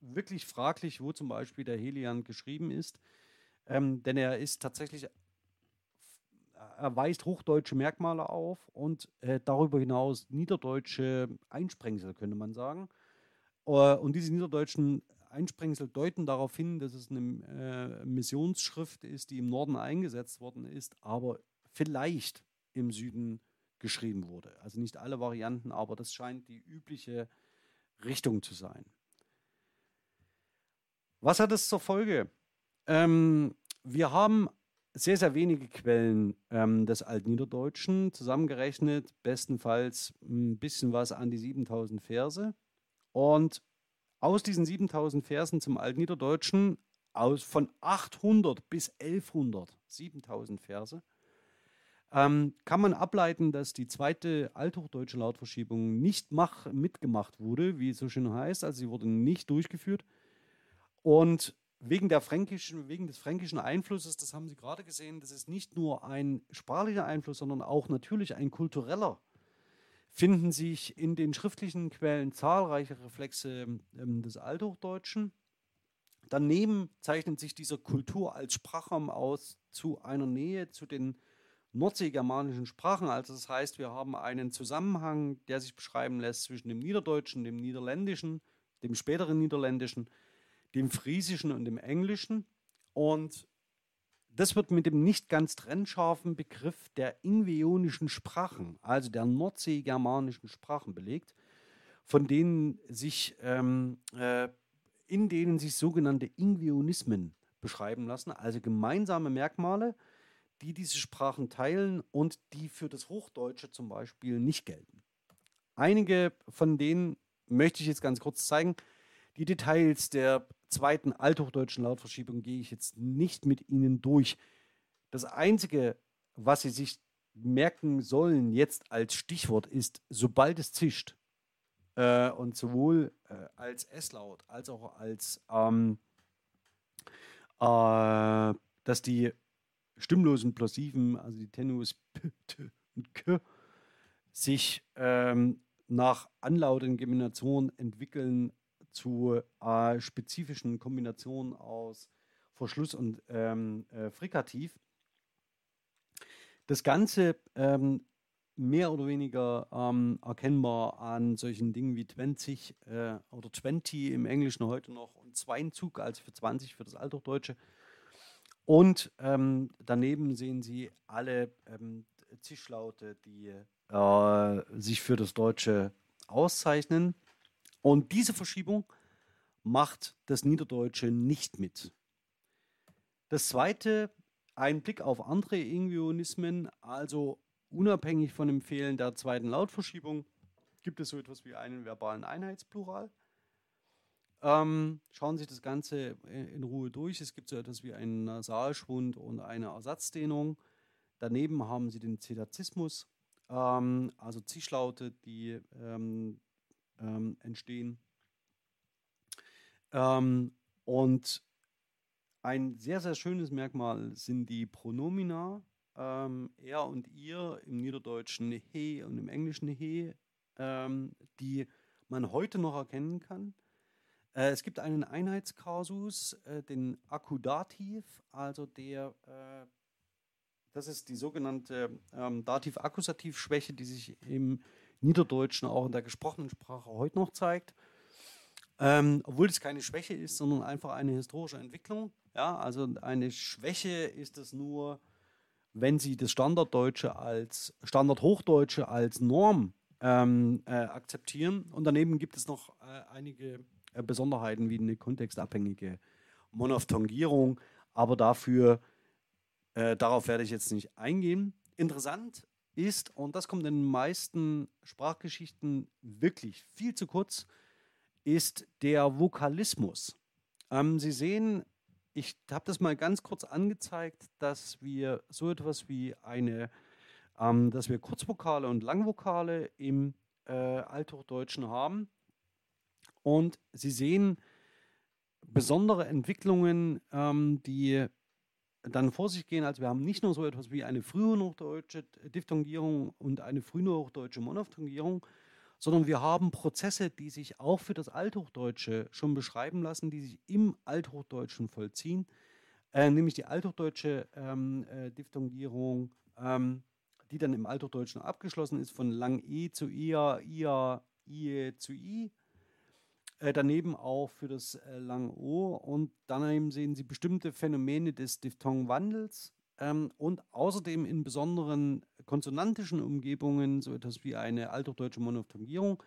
[SPEAKER 1] wirklich fraglich, wo zum Beispiel der Helian geschrieben ist. Ähm, denn er ist tatsächlich er weist hochdeutsche Merkmale auf und äh, darüber hinaus niederdeutsche Einsprengsel, könnte man sagen. Uh, und diese niederdeutschen Einsprengsel deuten darauf hin, dass es eine äh, Missionsschrift ist, die im Norden eingesetzt worden ist, aber vielleicht im Süden geschrieben wurde. Also nicht alle Varianten, aber das scheint die übliche Richtung zu sein. Was hat es zur Folge? Ähm, wir haben sehr, sehr wenige Quellen ähm, des Altniederdeutschen zusammengerechnet, bestenfalls ein bisschen was an die 7000 Verse. Und aus diesen 7000 Versen zum Altniederdeutschen, aus von 800 bis 1100, 7000 Verse, ähm, kann man ableiten, dass die zweite althochdeutsche Lautverschiebung nicht mach, mitgemacht wurde, wie es so schön heißt. Also sie wurde nicht durchgeführt. Und wegen, der fränkischen, wegen des fränkischen Einflusses, das haben Sie gerade gesehen, das ist nicht nur ein sprachlicher Einfluss, sondern auch natürlich ein kultureller, finden sich in den schriftlichen Quellen zahlreiche Reflexe ähm, des Althochdeutschen. Daneben zeichnet sich dieser Kultur als Sprachraum aus zu einer Nähe zu den nordseegermanischen Sprachen. Also das heißt, wir haben einen Zusammenhang, der sich beschreiben lässt zwischen dem Niederdeutschen, dem Niederländischen, dem späteren Niederländischen dem Friesischen und dem Englischen. Und das wird mit dem nicht ganz trennscharfen Begriff der ingveonischen Sprachen, also der nordseegermanischen Sprachen belegt, von denen sich, ähm, äh, in denen sich sogenannte Ingveonismen beschreiben lassen, also gemeinsame Merkmale, die diese Sprachen teilen und die für das Hochdeutsche zum Beispiel nicht gelten. Einige von denen möchte ich jetzt ganz kurz zeigen. Die Details der zweiten althochdeutschen Lautverschiebung gehe ich jetzt nicht mit Ihnen durch. Das Einzige, was Sie sich merken sollen jetzt als Stichwort ist, sobald es zischt, äh, und sowohl äh, als S-Laut als auch als, ähm, äh, dass die stimmlosen Plosiven, also die Tenus P, T und K, sich ähm, nach anlautenden Kombinationen entwickeln zu äh, spezifischen Kombinationen aus Verschluss und ähm, äh, Frikativ. Das Ganze ähm, mehr oder weniger ähm, erkennbar an solchen Dingen wie 20 äh, oder 20 im Englischen heute noch und Zweinzug, also für 20 für das Althochdeutsche. Und ähm, daneben sehen Sie alle ähm, Zischlaute, die äh, sich für das Deutsche auszeichnen. Und diese Verschiebung macht das Niederdeutsche nicht mit. Das zweite, ein Blick auf andere Ingvionismen, also unabhängig von dem Fehlen der zweiten Lautverschiebung, gibt es so etwas wie einen verbalen Einheitsplural. Ähm, schauen Sie sich das Ganze in Ruhe durch. Es gibt so etwas wie einen Nasalschwund und eine Ersatzdehnung. Daneben haben Sie den Zedazismus, ähm, also Zischlaute, die ähm, ähm, entstehen. Ähm, und ein sehr, sehr schönes Merkmal sind die Pronomina, ähm, er und ihr im Niederdeutschen he und im Englischen he, ähm, die man heute noch erkennen kann. Äh, es gibt einen Einheitskasus, äh, den Akkudativ, also der äh, das ist die sogenannte ähm, Dativ-Akkusativ-Schwäche, die sich im Niederdeutschen auch in der gesprochenen Sprache heute noch zeigt. Ähm, obwohl es keine Schwäche ist, sondern einfach eine historische Entwicklung. Ja, also eine Schwäche ist es nur, wenn Sie das Standarddeutsche als Standardhochdeutsche als Norm ähm, äh, akzeptieren. Und daneben gibt es noch äh, einige äh, Besonderheiten wie eine kontextabhängige Monophthongierung, aber dafür äh, darauf werde ich jetzt nicht eingehen. Interessant ist, und das kommt in den meisten Sprachgeschichten wirklich viel zu kurz, ist der Vokalismus. Ähm, Sie sehen, ich habe das mal ganz kurz angezeigt, dass wir so etwas wie eine, ähm, dass wir Kurzvokale und Langvokale im äh, Althochdeutschen haben. Und Sie sehen besondere Entwicklungen, ähm, die dann vor sich gehen. Also wir haben nicht nur so etwas wie eine frühhochdeutsche Diphthongierung und eine frühhochdeutsche Monophthongierung, sondern wir haben Prozesse, die sich auch für das Althochdeutsche schon beschreiben lassen, die sich im Althochdeutschen vollziehen, äh, nämlich die althochdeutsche ähm, äh, Diphthongierung, ähm, die dann im Althochdeutschen abgeschlossen ist, von lang E zu Ia, Ia, Ie zu I äh, daneben auch für das äh, lange O und daneben sehen Sie bestimmte Phänomene des Diphthongwandels ähm, und außerdem in besonderen konsonantischen Umgebungen so etwas wie eine althochdeutsche Monophthongierung.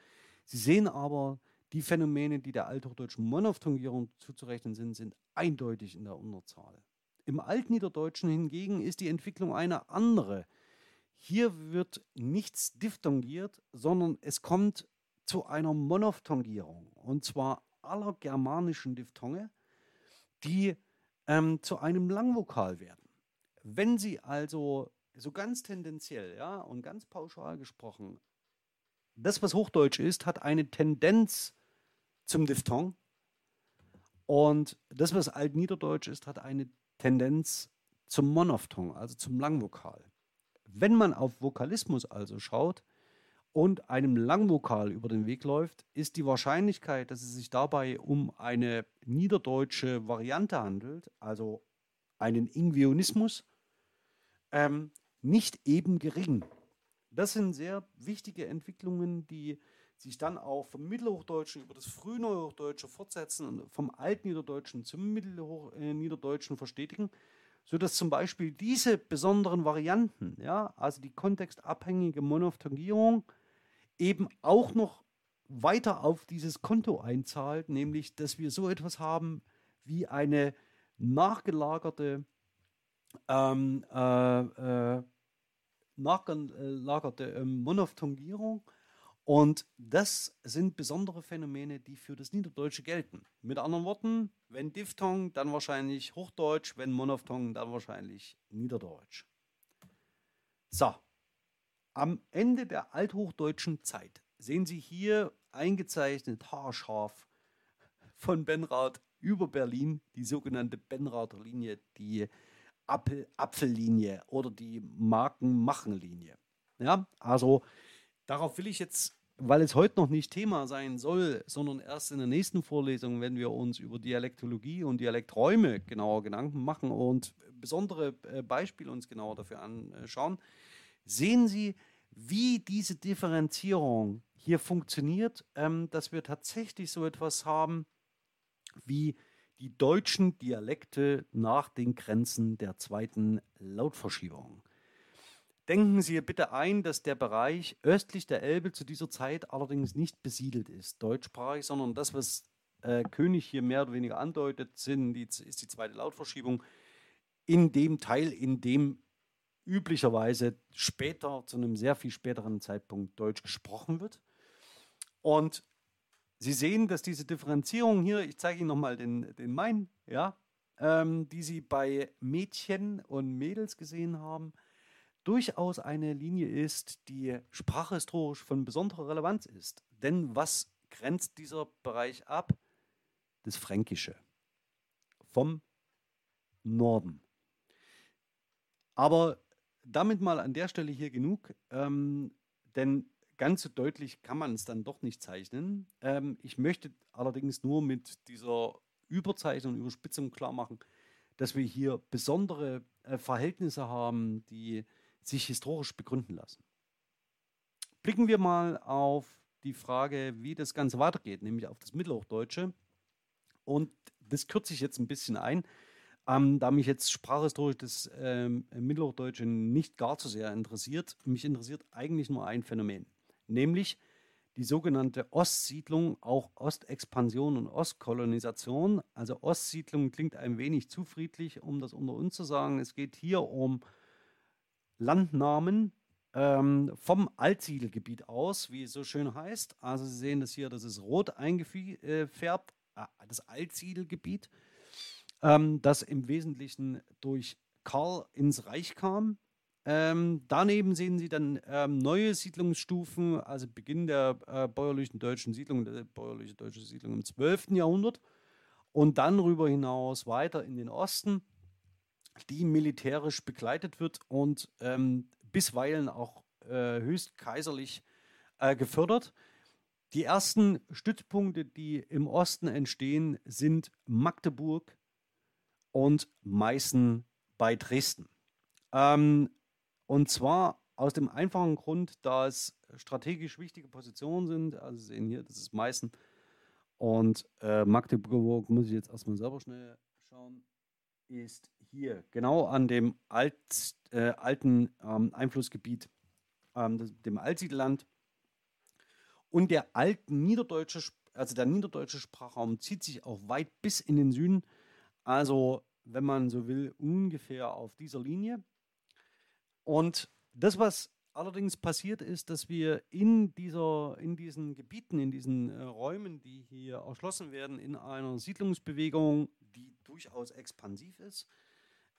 [SPEAKER 1] Sie sehen aber, die Phänomene, die der althochdeutschen Monophthongierung zuzurechnen sind, sind eindeutig in der Unterzahl. Im Altniederdeutschen hingegen ist die Entwicklung eine andere. Hier wird nichts diphthongiert, sondern es kommt zu einer Monophthongierung und zwar aller germanischen Diphthonge, die ähm, zu einem Langvokal werden. Wenn Sie also so ganz tendenziell ja, und ganz pauschal gesprochen, das, was Hochdeutsch ist, hat eine Tendenz zum Diphthong und das, was Altniederdeutsch ist, hat eine Tendenz zum Monophthong, also zum Langvokal. Wenn man auf Vokalismus also schaut, und einem Langvokal über den Weg läuft, ist die Wahrscheinlichkeit, dass es sich dabei um eine niederdeutsche Variante handelt, also einen Ingvionismus, ähm, nicht eben gering. Das sind sehr wichtige Entwicklungen, die sich dann auch vom Mittelhochdeutschen über das Frühneuhochdeutsche fortsetzen und vom Altniederdeutschen zum Mittelniederdeutschen verstetigen, sodass zum Beispiel diese besonderen Varianten, ja, also die kontextabhängige Monophthongierung, eben auch noch weiter auf dieses Konto einzahlt, nämlich dass wir so etwas haben wie eine nachgelagerte ähm, äh, äh, nachgelagerte äh, Monophthongierung. Und das sind besondere Phänomene, die für das Niederdeutsche gelten. Mit anderen Worten, wenn Diphthong, dann wahrscheinlich Hochdeutsch, wenn Monophthong, dann wahrscheinlich Niederdeutsch. So, am Ende der althochdeutschen Zeit sehen Sie hier eingezeichnet haarscharf von Benrath über Berlin die sogenannte Benrather Linie, die Apfel Apfellinie oder die Markenmachenlinie. Ja, also darauf will ich jetzt, weil es heute noch nicht Thema sein soll, sondern erst in der nächsten Vorlesung, wenn wir uns über Dialektologie und Dialekträume genauer Gedanken machen und besondere äh, Beispiele uns genauer dafür anschauen, sehen Sie, wie diese Differenzierung hier funktioniert, ähm, dass wir tatsächlich so etwas haben wie die deutschen Dialekte nach den Grenzen der zweiten Lautverschiebung. Denken Sie bitte ein, dass der Bereich östlich der Elbe zu dieser Zeit allerdings nicht besiedelt ist, deutschsprachig, sondern das, was äh, König hier mehr oder weniger andeutet, sind die, ist die zweite Lautverschiebung in dem Teil, in dem üblicherweise später, zu einem sehr viel späteren Zeitpunkt Deutsch gesprochen wird. Und Sie sehen, dass diese Differenzierung hier, ich zeige Ihnen nochmal den, den Main, ja, ähm, die Sie bei Mädchen und Mädels gesehen haben, durchaus eine Linie ist, die sprachhistorisch von besonderer Relevanz ist. Denn was grenzt dieser Bereich ab? Das Fränkische vom Norden. Aber damit mal an der Stelle hier genug, ähm, denn ganz so deutlich kann man es dann doch nicht zeichnen. Ähm, ich möchte allerdings nur mit dieser Überzeichnung Überspitzung klar machen, dass wir hier besondere äh, Verhältnisse haben, die sich historisch begründen lassen. Blicken wir mal auf die Frage, wie das Ganze weitergeht, nämlich auf das Mittelhochdeutsche. Und das kürze ich jetzt ein bisschen ein, ähm, da mich jetzt sprachhistorisch das ähm, Mittelhochdeutsche nicht gar so sehr interessiert. Mich interessiert eigentlich nur ein Phänomen nämlich die sogenannte Ostsiedlung, auch Ostexpansion und Ostkolonisation. Also Ostsiedlung klingt ein wenig zu friedlich, um das unter uns zu sagen. Es geht hier um Landnamen ähm, vom Altsiedelgebiet aus, wie es so schön heißt. Also Sie sehen das hier, das ist rot eingefärbt, äh, das Altsiedelgebiet, ähm, das im Wesentlichen durch Karl ins Reich kam ähm, daneben sehen Sie dann ähm, neue Siedlungsstufen, also Beginn der äh, bäuerlichen deutschen Siedlung, der bäuerliche deutsche Siedlung im 12. Jahrhundert und dann rüber hinaus weiter in den Osten, die militärisch begleitet wird und ähm, bisweilen auch äh, höchst kaiserlich äh, gefördert. Die ersten Stützpunkte, die im Osten entstehen, sind Magdeburg und Meißen bei Dresden. Ähm, und zwar aus dem einfachen Grund, da es strategisch wichtige Positionen sind. Also Sie sehen hier, das ist Meißen. Und äh, Magdeburg, muss ich jetzt erstmal selber schnell schauen, ist hier genau an dem Alt, äh, alten ähm, Einflussgebiet, ähm, das, dem Altsiedelland. Und der alten niederdeutsche, also der niederdeutsche Sprachraum zieht sich auch weit bis in den Süden. Also, wenn man so will, ungefähr auf dieser Linie. Und das, was allerdings passiert ist, dass wir in, dieser, in diesen Gebieten, in diesen äh, Räumen, die hier erschlossen werden, in einer Siedlungsbewegung, die durchaus expansiv ist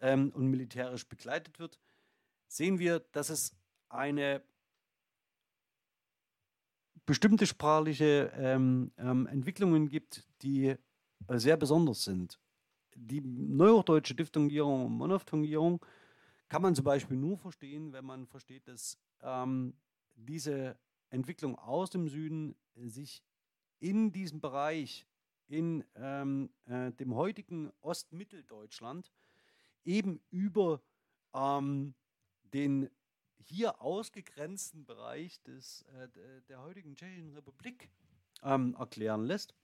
[SPEAKER 1] ähm, und militärisch begleitet wird, sehen wir, dass es eine bestimmte sprachliche ähm, ähm, Entwicklungen gibt, die äh, sehr besonders sind. Die neuhochdeutsche Diphthongierung und Monophthongierung kann man zum Beispiel nur verstehen, wenn man versteht, dass ähm, diese Entwicklung aus dem Süden sich in diesem Bereich, in ähm, äh, dem heutigen Ostmitteldeutschland, eben über ähm, den hier ausgegrenzten Bereich des, äh, der heutigen Tschechischen Republik ähm, erklären lässt.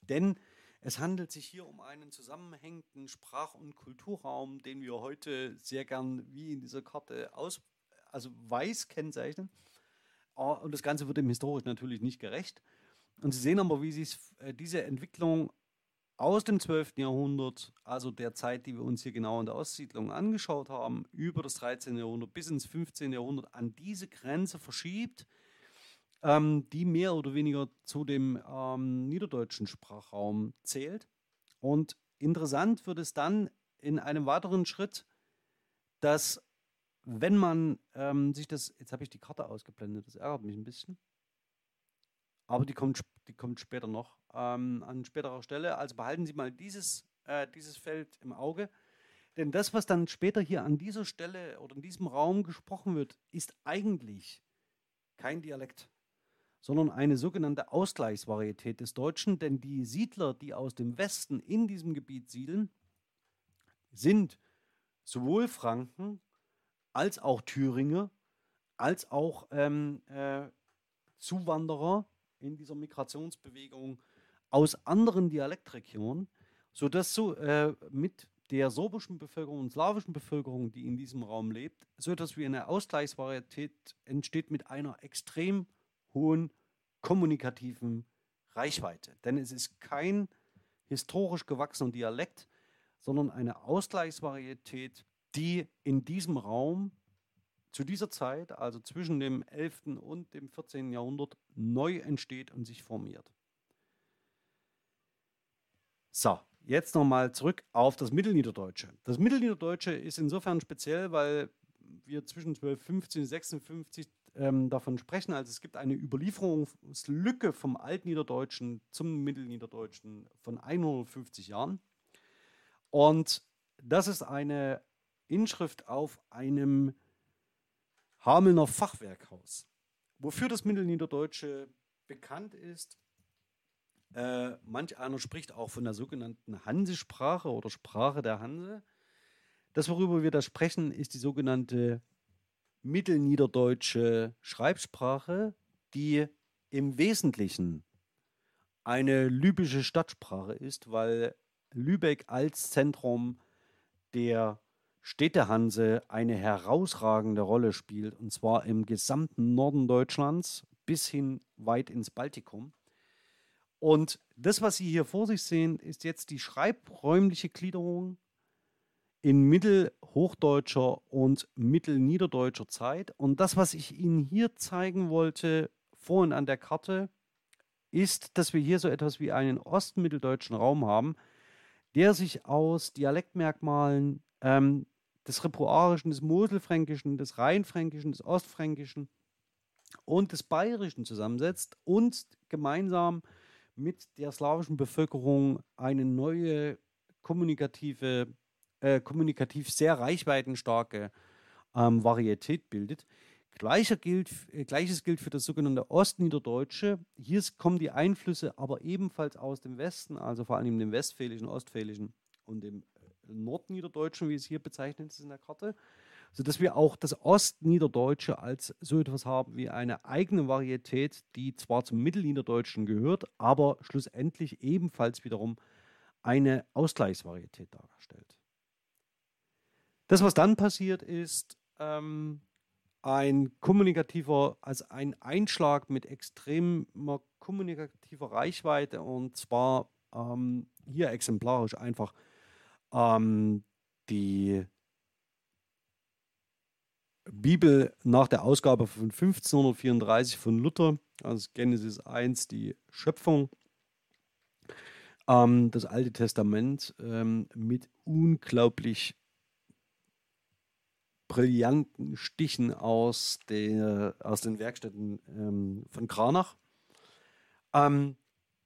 [SPEAKER 1] Denn es handelt sich hier um einen zusammenhängenden Sprach- und Kulturraum, den wir heute sehr gern wie in dieser Karte aus, also weiß kennzeichnen. Ah, und das Ganze wird dem historisch natürlich nicht gerecht. Und Sie sehen aber, wie sich äh, diese Entwicklung aus dem 12. Jahrhundert, also der Zeit, die wir uns hier genau in der Ostsiedlung angeschaut haben, über das 13. Jahrhundert bis ins 15. Jahrhundert an diese Grenze verschiebt, ähm, die mehr oder weniger zu dem ähm, niederdeutschen Sprachraum zählt. Und interessant wird es dann in einem weiteren Schritt, dass wenn man ähm, sich das, jetzt habe ich die Karte ausgeblendet, das ärgert mich ein bisschen. aber die kommt, die kommt später noch ähm, an späterer Stelle. Also behalten Sie mal dieses, äh, dieses Feld im Auge. Denn das, was dann später hier an dieser Stelle oder in diesem Raum gesprochen wird, ist eigentlich kein Dialekt, sondern eine sogenannte Ausgleichsvarietät des Deutschen. Denn die Siedler, die aus dem Westen in diesem Gebiet siedeln, sind sowohl Franken als auch Thüringer, als auch ähm, äh, Zuwanderer in dieser Migrationsbewegung aus anderen Dialektregionen, sodass so äh, mit der sorbischen Bevölkerung und slawischen Bevölkerung, die in diesem Raum lebt, so etwas wie eine Ausgleichsvarietät entsteht mit einer extrem hohen kommunikativen Reichweite. Denn es ist kein historisch gewachsener Dialekt, sondern eine Ausgleichsvarietät, die in diesem Raum zu dieser Zeit, also zwischen dem 11. und dem 14. Jahrhundert, neu entsteht und sich formiert. So, jetzt nochmal zurück auf das Mittelniederdeutsche. Das Mittelniederdeutsche ist insofern speziell, weil wir zwischen 1250 und 56 ähm, davon sprechen. Also es gibt eine Überlieferungslücke vom Altniederdeutschen zum Mittelniederdeutschen von 150 Jahren. Und das ist eine Inschrift auf einem Hamelner Fachwerkhaus. Wofür das Mittelniederdeutsche bekannt ist, äh, manch einer spricht auch von der sogenannten Hansesprache oder Sprache der Hanse. Das, worüber wir da sprechen, ist die sogenannte mittelniederdeutsche Schreibsprache, die im Wesentlichen eine libysche Stadtsprache ist, weil Lübeck als Zentrum der Städtehanse eine herausragende Rolle spielt, und zwar im gesamten Norden Deutschlands bis hin weit ins Baltikum. Und das, was Sie hier vor sich sehen, ist jetzt die schreibräumliche Gliederung in mittelhochdeutscher und mittelniederdeutscher Zeit. Und das, was ich Ihnen hier zeigen wollte, vorhin an der Karte, ist, dass wir hier so etwas wie einen ostmitteldeutschen Raum haben, der sich aus Dialektmerkmalen ähm, des Repoarischen, des Moselfränkischen, des Rheinfränkischen, des Ostfränkischen und des Bayerischen zusammensetzt und gemeinsam mit der slawischen Bevölkerung eine neue kommunikative, äh, kommunikativ sehr reichweitenstarke ähm, Varietät bildet. Gleicher gilt, äh, Gleiches gilt für das sogenannte Ostniederdeutsche. Hier kommen die Einflüsse aber ebenfalls aus dem Westen, also vor allem dem Westfälischen, Ostfälischen und dem äh, Nordniederdeutschen, wie es hier bezeichnet ist in der Karte sodass wir auch das Ostniederdeutsche als so etwas haben wie eine eigene Varietät, die zwar zum Mittelniederdeutschen gehört, aber schlussendlich ebenfalls wiederum eine Ausgleichsvarietät darstellt. Das, was dann passiert, ist ähm, ein kommunikativer, also ein Einschlag mit extremer kommunikativer Reichweite und zwar ähm, hier exemplarisch einfach ähm, die Bibel nach der Ausgabe von 1534 von Luther, also Genesis 1, die Schöpfung, ähm, das Alte Testament ähm, mit unglaublich brillanten Stichen aus, der, aus den Werkstätten ähm, von Kranach. Ähm,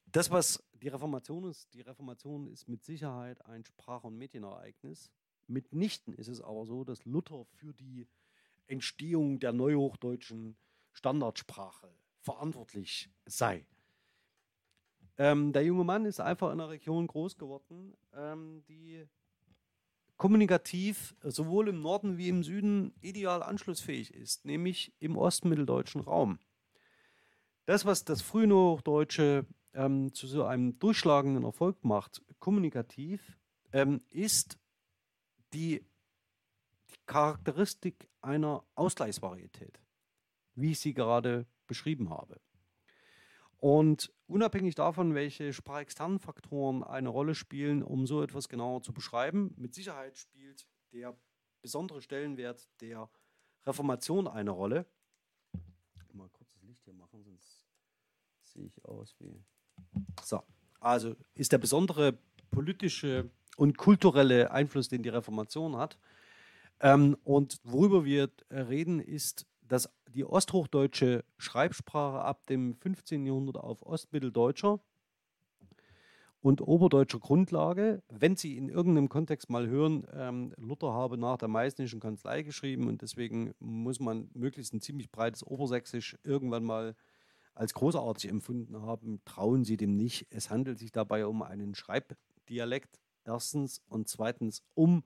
[SPEAKER 1] das, was die Reformation ist, die Reformation ist mit Sicherheit ein Sprach- und Medienereignis. Mitnichten ist es aber so, dass Luther für die Entstehung der neuhochdeutschen Standardsprache verantwortlich sei. Ähm, der junge Mann ist einfach in einer Region groß geworden, ähm, die kommunikativ sowohl im Norden wie im Süden ideal anschlussfähig ist, nämlich im ostmitteldeutschen Raum. Das, was das Frühneuhochdeutsche ähm, zu so einem durchschlagenden Erfolg macht, kommunikativ, ähm, ist die Charakteristik einer Ausgleichsvarietät, wie ich sie gerade beschrieben habe. Und unabhängig davon, welche sprachexternen Faktoren eine Rolle spielen, um so etwas genauer zu beschreiben, mit Sicherheit spielt der besondere Stellenwert der Reformation eine Rolle. Mal kurz das Licht hier machen, sonst sehe ich aus wie. So, also ist der besondere politische und kulturelle Einfluss, den die Reformation hat, ähm, und worüber wir reden, ist, dass die osthochdeutsche Schreibsprache ab dem 15. Jahrhundert auf ostmitteldeutscher und oberdeutscher Grundlage. Wenn Sie in irgendeinem Kontext mal hören, ähm, Luther habe nach der meißnischen Kanzlei geschrieben und deswegen muss man möglichst ein ziemlich breites Obersächsisch irgendwann mal als großartig empfunden haben, trauen Sie dem nicht. Es handelt sich dabei um einen Schreibdialekt erstens und zweitens um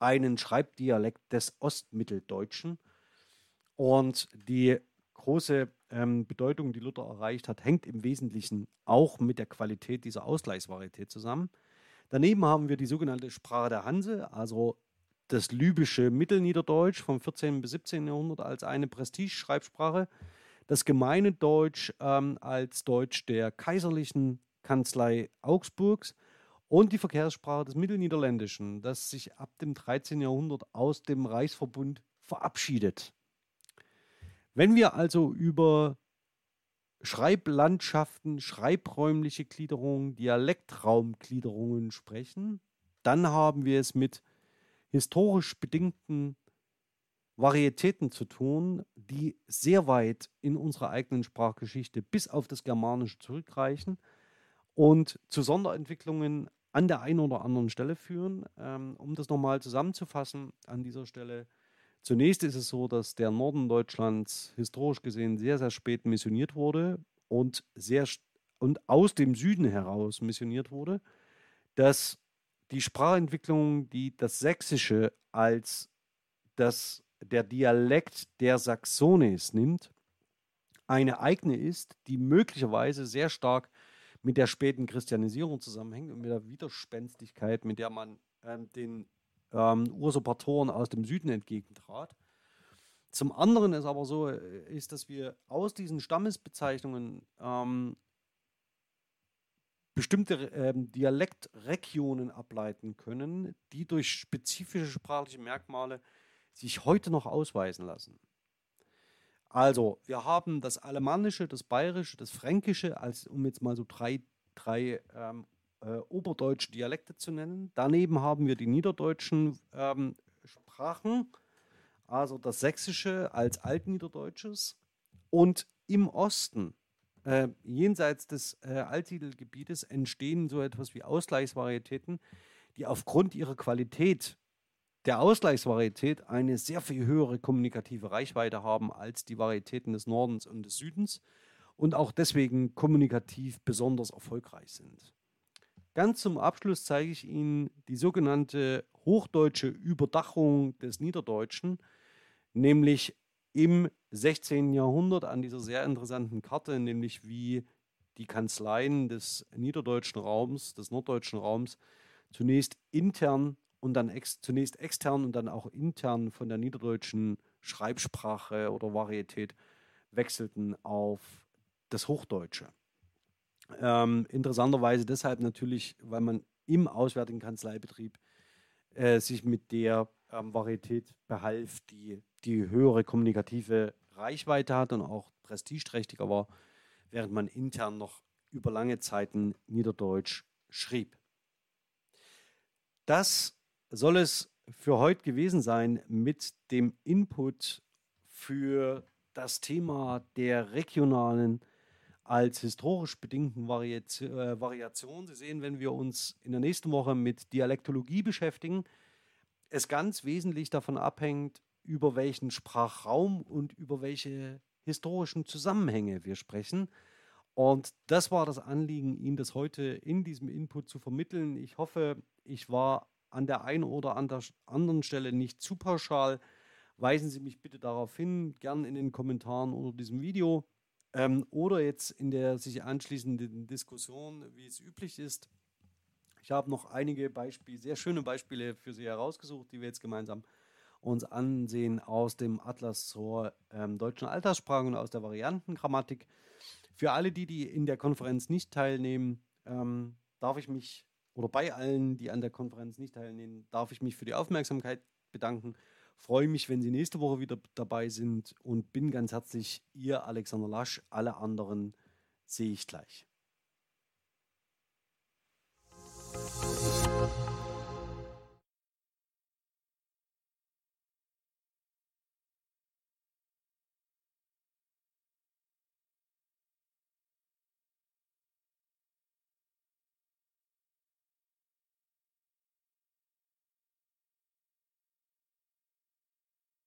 [SPEAKER 1] einen Schreibdialekt des Ostmitteldeutschen. Und die große ähm, Bedeutung, die Luther erreicht hat, hängt im Wesentlichen auch mit der Qualität dieser Ausgleichsvarietät zusammen. Daneben haben wir die sogenannte Sprache der Hanse, also das lübische Mittelniederdeutsch vom 14. bis 17. Jahrhundert als eine Prestigeschreibsprache, das gemeine Deutsch ähm, als Deutsch der kaiserlichen Kanzlei Augsburgs und die Verkehrssprache des Mittelniederländischen, das sich ab dem 13. Jahrhundert aus dem Reichsverbund verabschiedet. Wenn wir also über Schreiblandschaften, schreibräumliche Gliederungen, Dialektraumgliederungen sprechen, dann haben wir es mit historisch bedingten Varietäten zu tun, die sehr weit in unserer eigenen Sprachgeschichte bis auf das Germanische zurückreichen und zu Sonderentwicklungen an der einen oder anderen Stelle führen. Ähm, um das nochmal zusammenzufassen an dieser Stelle, Zunächst ist es so, dass der Norden Deutschlands historisch gesehen sehr, sehr spät missioniert wurde und, sehr, und aus dem Süden heraus missioniert wurde, dass die Sprachentwicklung, die das Sächsische als das, der Dialekt der Saxones nimmt, eine eigene ist, die möglicherweise sehr stark mit der späten Christianisierung zusammenhängt und mit der Widerspenstigkeit, mit der man äh, den ähm, Usurpatoren aus dem Süden entgegentrat. Zum anderen ist aber so, äh, ist, dass wir aus diesen Stammesbezeichnungen ähm, bestimmte ähm, Dialektregionen ableiten können, die durch spezifische sprachliche Merkmale sich heute noch ausweisen lassen. Also, wir haben das Alemannische, das Bayerische, das Fränkische, als, um jetzt mal so drei, drei ähm, äh, oberdeutsche Dialekte zu nennen. Daneben haben wir die niederdeutschen ähm, Sprachen, also das Sächsische als Altniederdeutsches. Und im Osten, äh, jenseits des äh, Alttitelgebietes, entstehen so etwas wie Ausgleichsvarietäten, die aufgrund ihrer Qualität der Ausgleichsvarietät eine sehr viel höhere kommunikative Reichweite haben als die Varietäten des Nordens und des Südens und auch deswegen kommunikativ besonders erfolgreich sind. Ganz zum Abschluss zeige ich Ihnen die sogenannte hochdeutsche Überdachung des Niederdeutschen, nämlich im 16. Jahrhundert an dieser sehr interessanten Karte, nämlich wie die Kanzleien des niederdeutschen Raums, des norddeutschen Raums, zunächst intern und dann ex, zunächst extern und dann auch intern von der niederdeutschen Schreibsprache oder Varietät wechselten auf das Hochdeutsche. Ähm, interessanterweise deshalb natürlich, weil man im auswärtigen Kanzleibetrieb äh, sich mit der ähm, Varietät behalf, die die höhere kommunikative Reichweite hat und auch prestigeträchtiger war, während man intern noch über lange Zeiten Niederdeutsch schrieb. Das soll es für heute gewesen sein mit dem Input für das Thema der regionalen als historisch bedingten Variation, äh, Variation. Sie sehen, wenn wir uns in der nächsten Woche mit Dialektologie beschäftigen, es ganz wesentlich davon abhängt, über welchen Sprachraum und über welche historischen Zusammenhänge wir sprechen. Und das war das Anliegen, Ihnen das heute in diesem Input zu vermitteln. Ich hoffe, ich war an der einen oder anderen Stelle nicht zu pauschal. Weisen Sie mich bitte darauf hin, gern in den Kommentaren unter diesem Video. Ähm, oder jetzt in der sich anschließenden Diskussion, wie es üblich ist. Ich habe noch einige Beispiele, sehr schöne Beispiele für Sie herausgesucht, die wir jetzt gemeinsam uns ansehen aus dem Atlas zur ähm, deutschen Alterssprache und aus der Variantengrammatik. Für alle, die, die in der Konferenz nicht teilnehmen, ähm, darf ich mich, oder bei allen, die an der Konferenz nicht teilnehmen, darf ich mich für die Aufmerksamkeit bedanken Freue mich, wenn Sie nächste Woche wieder dabei sind und bin ganz herzlich Ihr Alexander Lasch. Alle anderen sehe ich gleich.